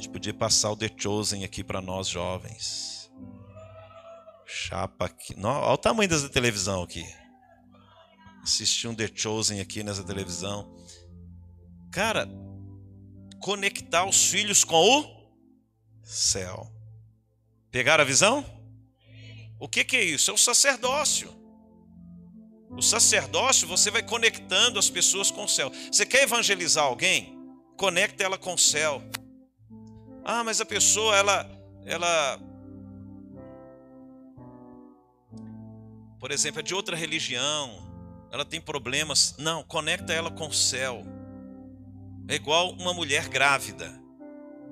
Gente podia passar o The Chosen aqui para nós jovens. Chapa aqui. olha o tamanho dessa televisão aqui. Assistir um The Chosen aqui nessa televisão. Cara, conectar os filhos com o céu. Pegaram a visão? O que, que é isso? É o sacerdócio. O sacerdócio, você vai conectando as pessoas com o céu. Você quer evangelizar alguém? Conecta ela com o céu. Ah, mas a pessoa, ela, ela, por exemplo, é de outra religião, ela tem problemas. Não, conecta ela com o céu. É igual uma mulher grávida.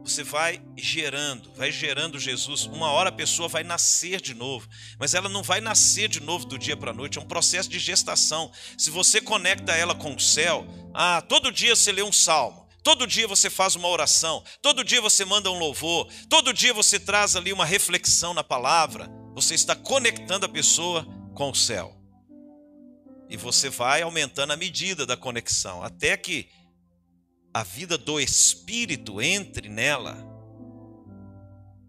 Você vai gerando, vai gerando Jesus. Uma hora a pessoa vai nascer de novo, mas ela não vai nascer de novo do dia para a noite. É um processo de gestação. Se você conecta ela com o céu, ah, todo dia você lê um salmo. Todo dia você faz uma oração, todo dia você manda um louvor, todo dia você traz ali uma reflexão na palavra. Você está conectando a pessoa com o céu. E você vai aumentando a medida da conexão, até que a vida do espírito entre nela.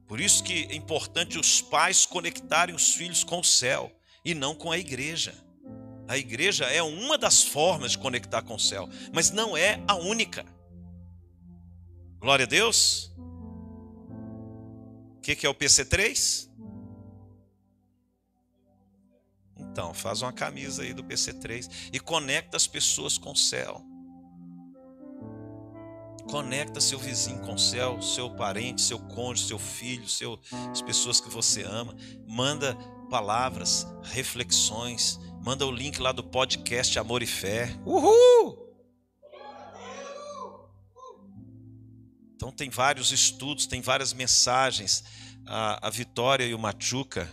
Por isso que é importante os pais conectarem os filhos com o céu e não com a igreja. A igreja é uma das formas de conectar com o céu, mas não é a única. Glória a Deus. O que, que é o PC3? Então, faz uma camisa aí do PC3 e conecta as pessoas com o céu. Conecta seu vizinho com o céu, seu parente, seu cônjuge, seu filho, seu, as pessoas que você ama. Manda palavras, reflexões. Manda o link lá do podcast Amor e Fé. Uhul! Então tem vários estudos, tem várias mensagens. A, a Vitória e o Machuca.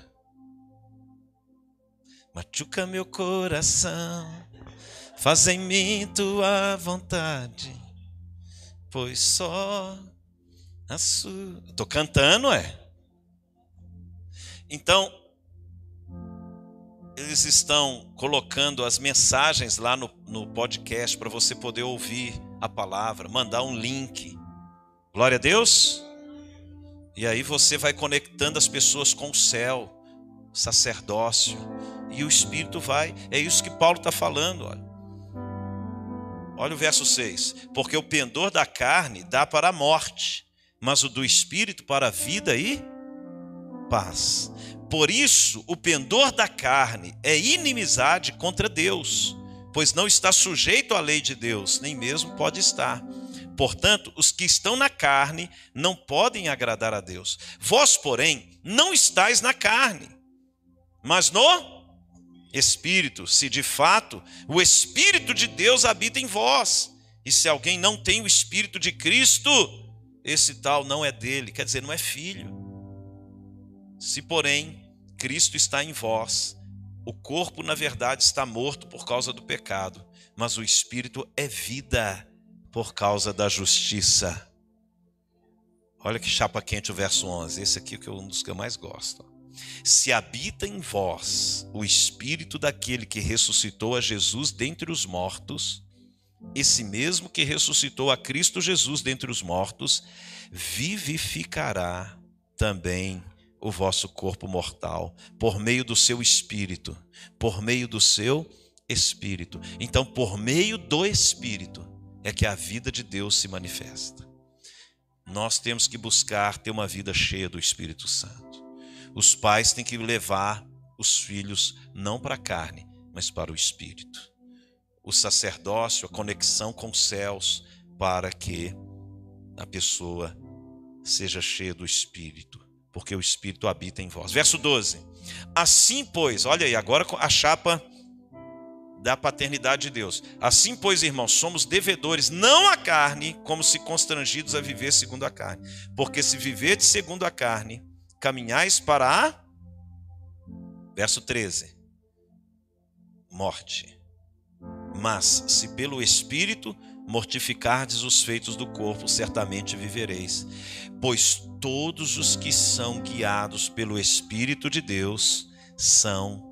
Machuca meu coração, faz em mim tua vontade, pois só a sua. Estou cantando, é? Então, eles estão colocando as mensagens lá no, no podcast para você poder ouvir a palavra, mandar um link. Glória a Deus. E aí você vai conectando as pessoas com o céu, sacerdócio, e o Espírito vai. É isso que Paulo está falando. Olha. olha o verso 6: Porque o pendor da carne dá para a morte, mas o do Espírito para a vida e paz. Por isso, o pendor da carne é inimizade contra Deus, pois não está sujeito à lei de Deus, nem mesmo pode estar Portanto, os que estão na carne não podem agradar a Deus. Vós, porém, não estáis na carne, mas no Espírito, se de fato o Espírito de Deus habita em vós. E se alguém não tem o Espírito de Cristo, esse tal não é dele, quer dizer, não é filho. Se, porém, Cristo está em vós, o corpo, na verdade, está morto por causa do pecado, mas o Espírito é vida por causa da justiça. Olha que chapa quente o verso 11. Esse aqui é um dos que eu mais gosto. Se habita em vós o espírito daquele que ressuscitou a Jesus dentre os mortos, esse mesmo que ressuscitou a Cristo Jesus dentre os mortos, vivificará também o vosso corpo mortal por meio do seu espírito, por meio do seu espírito. Então, por meio do espírito é que a vida de Deus se manifesta. Nós temos que buscar ter uma vida cheia do Espírito Santo. Os pais têm que levar os filhos não para a carne, mas para o espírito. O sacerdócio, a conexão com os céus, para que a pessoa seja cheia do espírito, porque o espírito habita em vós. Verso 12. Assim, pois, olha aí, agora a chapa da paternidade de Deus. Assim, pois, irmãos, somos devedores não à carne, como se constrangidos a viver segundo a carne. Porque se viverdes segundo a carne, caminhais para a. Verso 13: morte. Mas se pelo Espírito mortificardes os feitos do corpo, certamente vivereis. Pois todos os que são guiados pelo Espírito de Deus são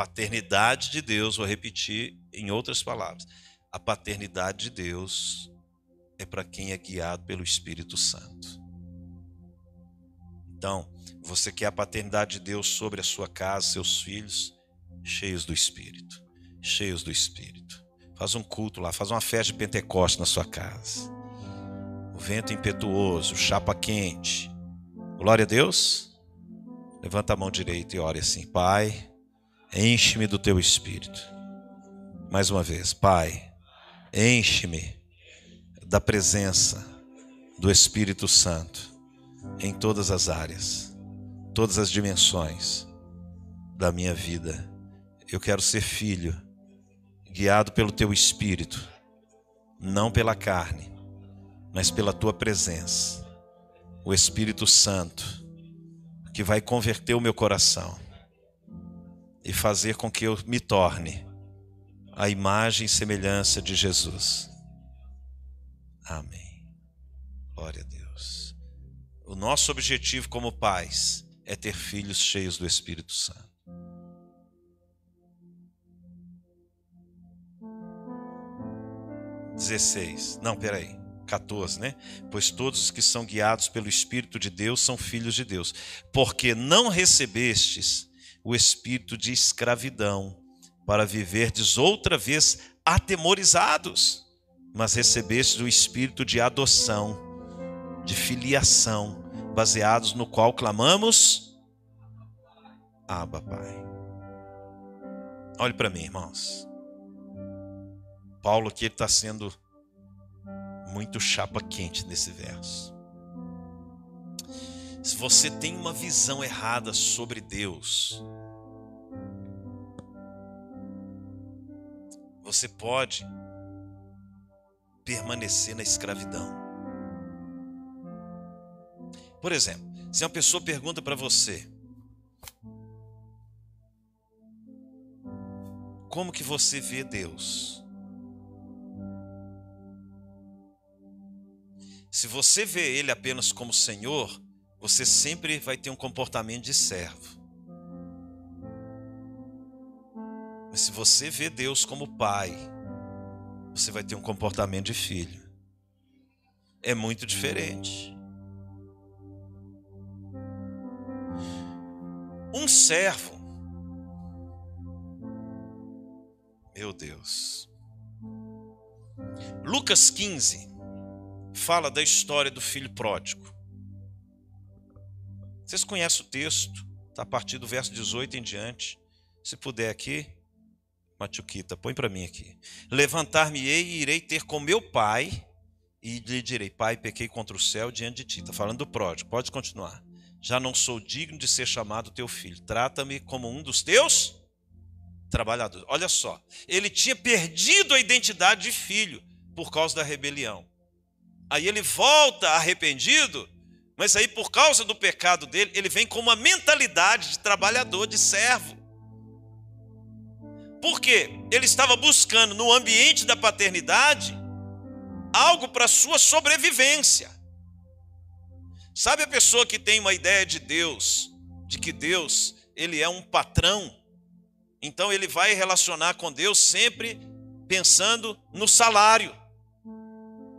paternidade de Deus, vou repetir em outras palavras. A paternidade de Deus é para quem é guiado pelo Espírito Santo. Então, você quer a paternidade de Deus sobre a sua casa, seus filhos, cheios do Espírito, cheios do Espírito. Faz um culto lá, faz uma festa de Pentecoste na sua casa. O vento impetuoso, chapa quente. Glória a Deus. Levanta a mão direita e ore assim: Pai, enche-me do teu Espírito. Mais uma vez, Pai, enche-me da presença do Espírito Santo em todas as áreas, todas as dimensões da minha vida. Eu quero ser filho, guiado pelo teu Espírito, não pela carne, mas pela tua presença. O Espírito Santo, que vai converter o meu coração e fazer com que eu me torne a imagem e semelhança de Jesus. Amém. Glória a Deus. O nosso objetivo como pais é ter filhos cheios do Espírito Santo. Dezesseis. Não, peraí. 14, né? Pois todos os que são guiados pelo Espírito de Deus são filhos de Deus. Porque não recebestes o espírito de escravidão para viverdes outra vez atemorizados mas recebeste o espírito de adoção, de filiação, baseados no qual clamamos: Abba, Pai. Olhe para mim, irmãos. Paulo aqui está sendo muito chapa quente nesse verso. Se você tem uma visão errada sobre Deus, você pode permanecer na escravidão. Por exemplo, se uma pessoa pergunta para você: Como que você vê Deus? Se você vê Ele apenas como Senhor, você sempre vai ter um comportamento de servo. Mas se você vê Deus como Pai, você vai ter um comportamento de filho. É muito diferente. Um servo, meu Deus. Lucas 15 fala da história do filho pródigo. Vocês conhecem o texto, está a partir do verso 18 em diante. Se puder aqui, Machuquita, põe para mim aqui. Levantar-me-ei e irei ter com meu pai e lhe direi: Pai, pequei contra o céu diante de ti. Está falando do pródigo, pode continuar. Já não sou digno de ser chamado teu filho. Trata-me como um dos teus trabalhadores. Olha só, ele tinha perdido a identidade de filho por causa da rebelião. Aí ele volta arrependido, mas aí por causa do pecado dele, ele vem com uma mentalidade de trabalhador, de servo. Por quê? Ele estava buscando no ambiente da paternidade algo para sua sobrevivência. Sabe a pessoa que tem uma ideia de Deus, de que Deus, ele é um patrão, então ele vai relacionar com Deus sempre pensando no salário.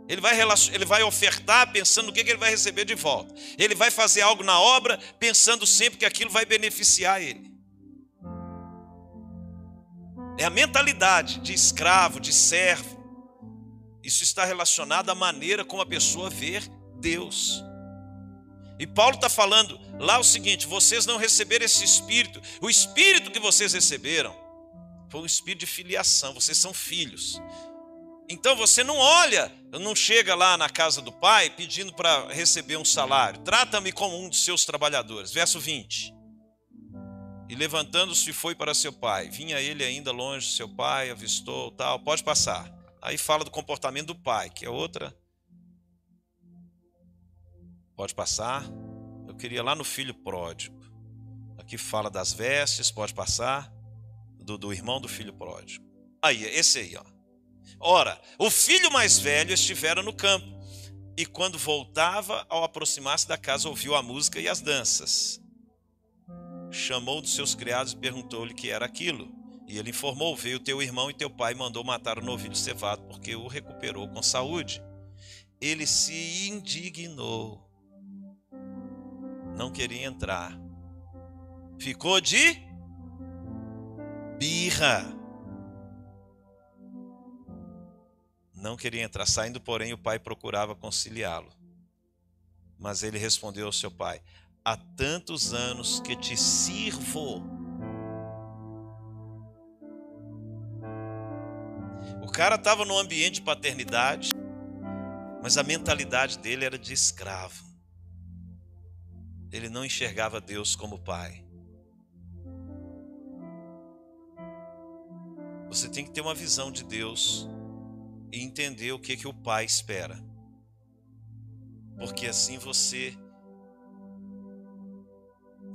Ele vai, ele vai ofertar pensando no que ele vai receber de volta. Ele vai fazer algo na obra pensando sempre que aquilo vai beneficiar ele. É a mentalidade de escravo, de servo. Isso está relacionado à maneira como a pessoa vê Deus. E Paulo está falando lá o seguinte: vocês não receberam esse espírito, o espírito que vocês receberam foi um espírito de filiação, vocês são filhos. Então você não olha, não chega lá na casa do pai pedindo para receber um salário. Trata-me como um de seus trabalhadores. Verso 20. E levantando-se foi para seu pai. Vinha ele ainda longe, seu pai avistou, tal. Pode passar. Aí fala do comportamento do pai, que é outra. Pode passar. Eu queria lá no filho pródigo. Aqui fala das vestes, pode passar. Do, do irmão do filho pródigo. Aí, esse aí, ó. Ora, o filho mais velho estivera no campo, e quando voltava, ao aproximar-se da casa, ouviu a música e as danças. Chamou dos seus criados e perguntou-lhe que era aquilo. E ele informou: Veio teu irmão e teu pai mandou matar o novilho cevado, porque o recuperou com saúde. Ele se indignou, não queria entrar, ficou de birra Não queria entrar saindo, porém o pai procurava conciliá-lo. Mas ele respondeu ao seu pai: Há tantos anos que te sirvo. O cara estava no ambiente de paternidade, mas a mentalidade dele era de escravo. Ele não enxergava Deus como pai. Você tem que ter uma visão de Deus e entender o que que o pai espera. Porque assim você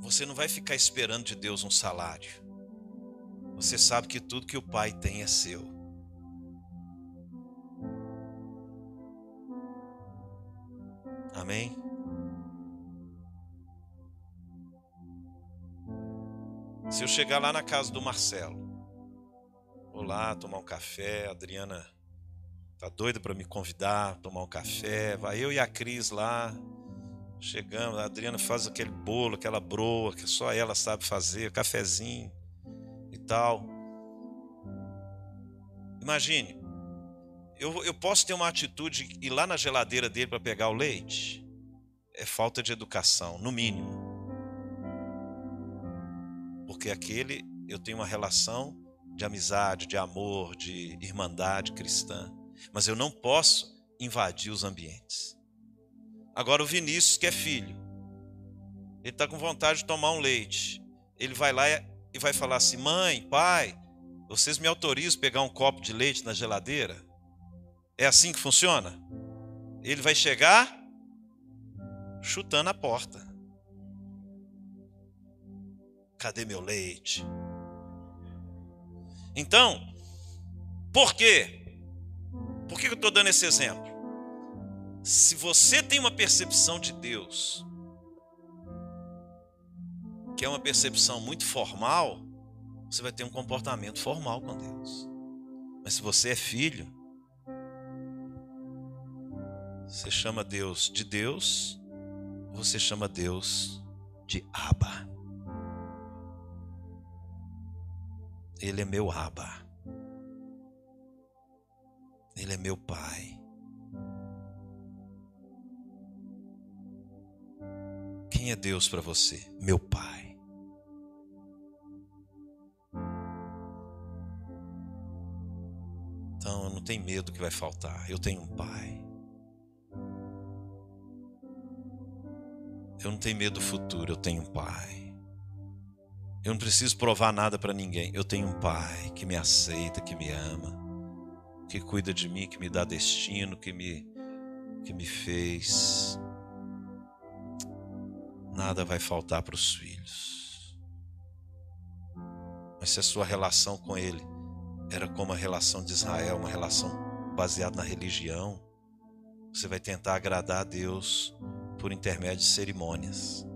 você não vai ficar esperando de Deus um salário. Você sabe que tudo que o pai tem é seu. Amém. Se eu chegar lá na casa do Marcelo, vou lá tomar um café, a Adriana Tá doido para me convidar, tomar um café. Vai eu e a Cris lá. Chegamos, a Adriana faz aquele bolo, aquela broa que só ela sabe fazer, cafezinho e tal. Imagine, eu, eu posso ter uma atitude de ir lá na geladeira dele para pegar o leite? É falta de educação, no mínimo. Porque aquele eu tenho uma relação de amizade, de amor, de irmandade cristã mas eu não posso invadir os ambientes. Agora o Vinícius, que é filho, ele está com vontade de tomar um leite. Ele vai lá e vai falar assim: mãe, pai, vocês me autorizam a pegar um copo de leite na geladeira? É assim que funciona? Ele vai chegar chutando a porta. Cadê meu leite? Então, por quê? Por que eu estou dando esse exemplo? Se você tem uma percepção de Deus, que é uma percepção muito formal, você vai ter um comportamento formal com Deus. Mas se você é filho, você chama Deus de Deus, você chama Deus de Abba. Ele é meu Abba. Ele é meu Pai. Quem é Deus para você? Meu Pai. Então eu não tenho medo que vai faltar. Eu tenho um pai. Eu não tenho medo do futuro, eu tenho um pai. Eu não preciso provar nada para ninguém. Eu tenho um pai que me aceita, que me ama, que cuida de mim, que me dá destino, que me que me fez. Nada vai faltar para os filhos. Mas se a sua relação com ele era como a relação de Israel, uma relação baseada na religião, você vai tentar agradar a Deus por intermédio de cerimônias.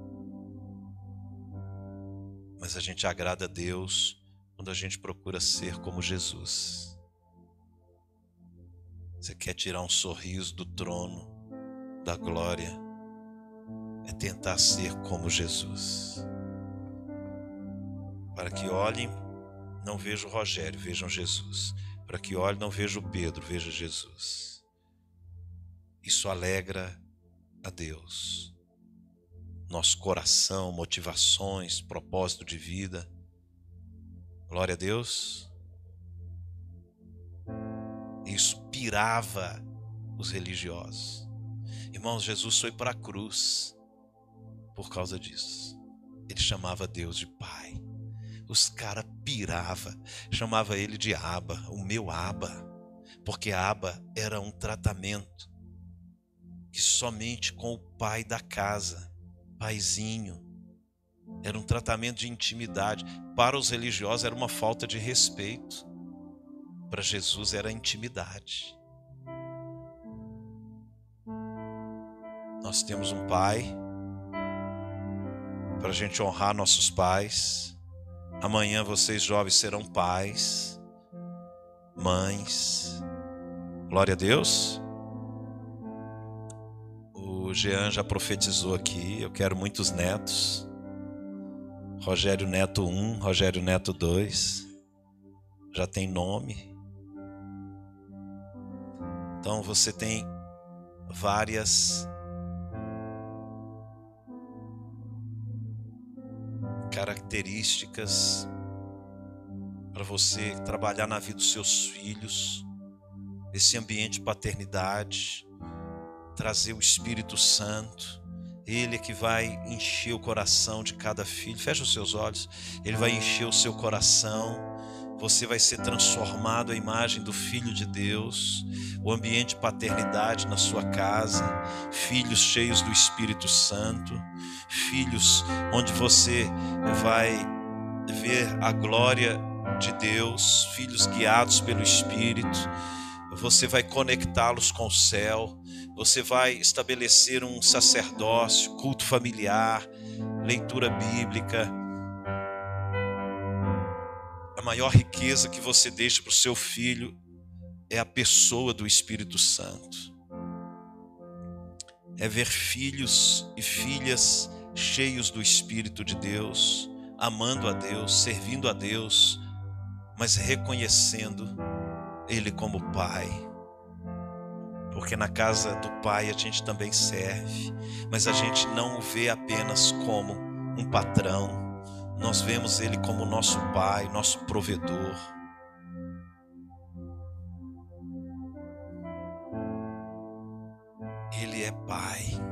Mas a gente agrada a Deus quando a gente procura ser como Jesus. Você quer tirar um sorriso do trono da glória, é tentar ser como Jesus. Para que olhem, não vejam Rogério, vejam Jesus. Para que olhem, não vejam Pedro, vejam Jesus. Isso alegra a Deus. Nosso coração, motivações, propósito de vida. Glória a Deus. Isso pirava os religiosos. Irmãos, Jesus foi para a cruz por causa disso. Ele chamava Deus de Pai. Os caras pirava, chamava ele de Aba, o meu Aba, porque Aba era um tratamento que somente com o pai da casa, paizinho, era um tratamento de intimidade. Para os religiosos era uma falta de respeito. Para Jesus era intimidade. Nós temos um pai para a gente honrar nossos pais. Amanhã vocês jovens serão pais, mães. Glória a Deus. O Jean já profetizou aqui. Eu quero muitos netos. Rogério Neto 1, Rogério Neto 2. Já tem nome. Então você tem várias características para você trabalhar na vida dos seus filhos, esse ambiente de paternidade, trazer o Espírito Santo. Ele é que vai encher o coração de cada filho. Fecha os seus olhos. Ele vai encher o seu coração. Você vai ser transformado à imagem do Filho de Deus. O ambiente de paternidade na sua casa. Filhos cheios do Espírito Santo. Filhos onde você vai ver a glória de Deus. Filhos guiados pelo Espírito. Você vai conectá-los com o céu você vai estabelecer um sacerdócio, culto familiar, leitura bíblica. A maior riqueza que você deixa para o seu filho é a pessoa do Espírito Santo. É ver filhos e filhas cheios do Espírito de Deus, amando a Deus, servindo a Deus, mas reconhecendo Ele como Pai porque na casa do Pai a gente também serve, mas a gente não o vê apenas como um patrão, nós vemos Ele como nosso Pai, nosso provedor. Ele é Pai.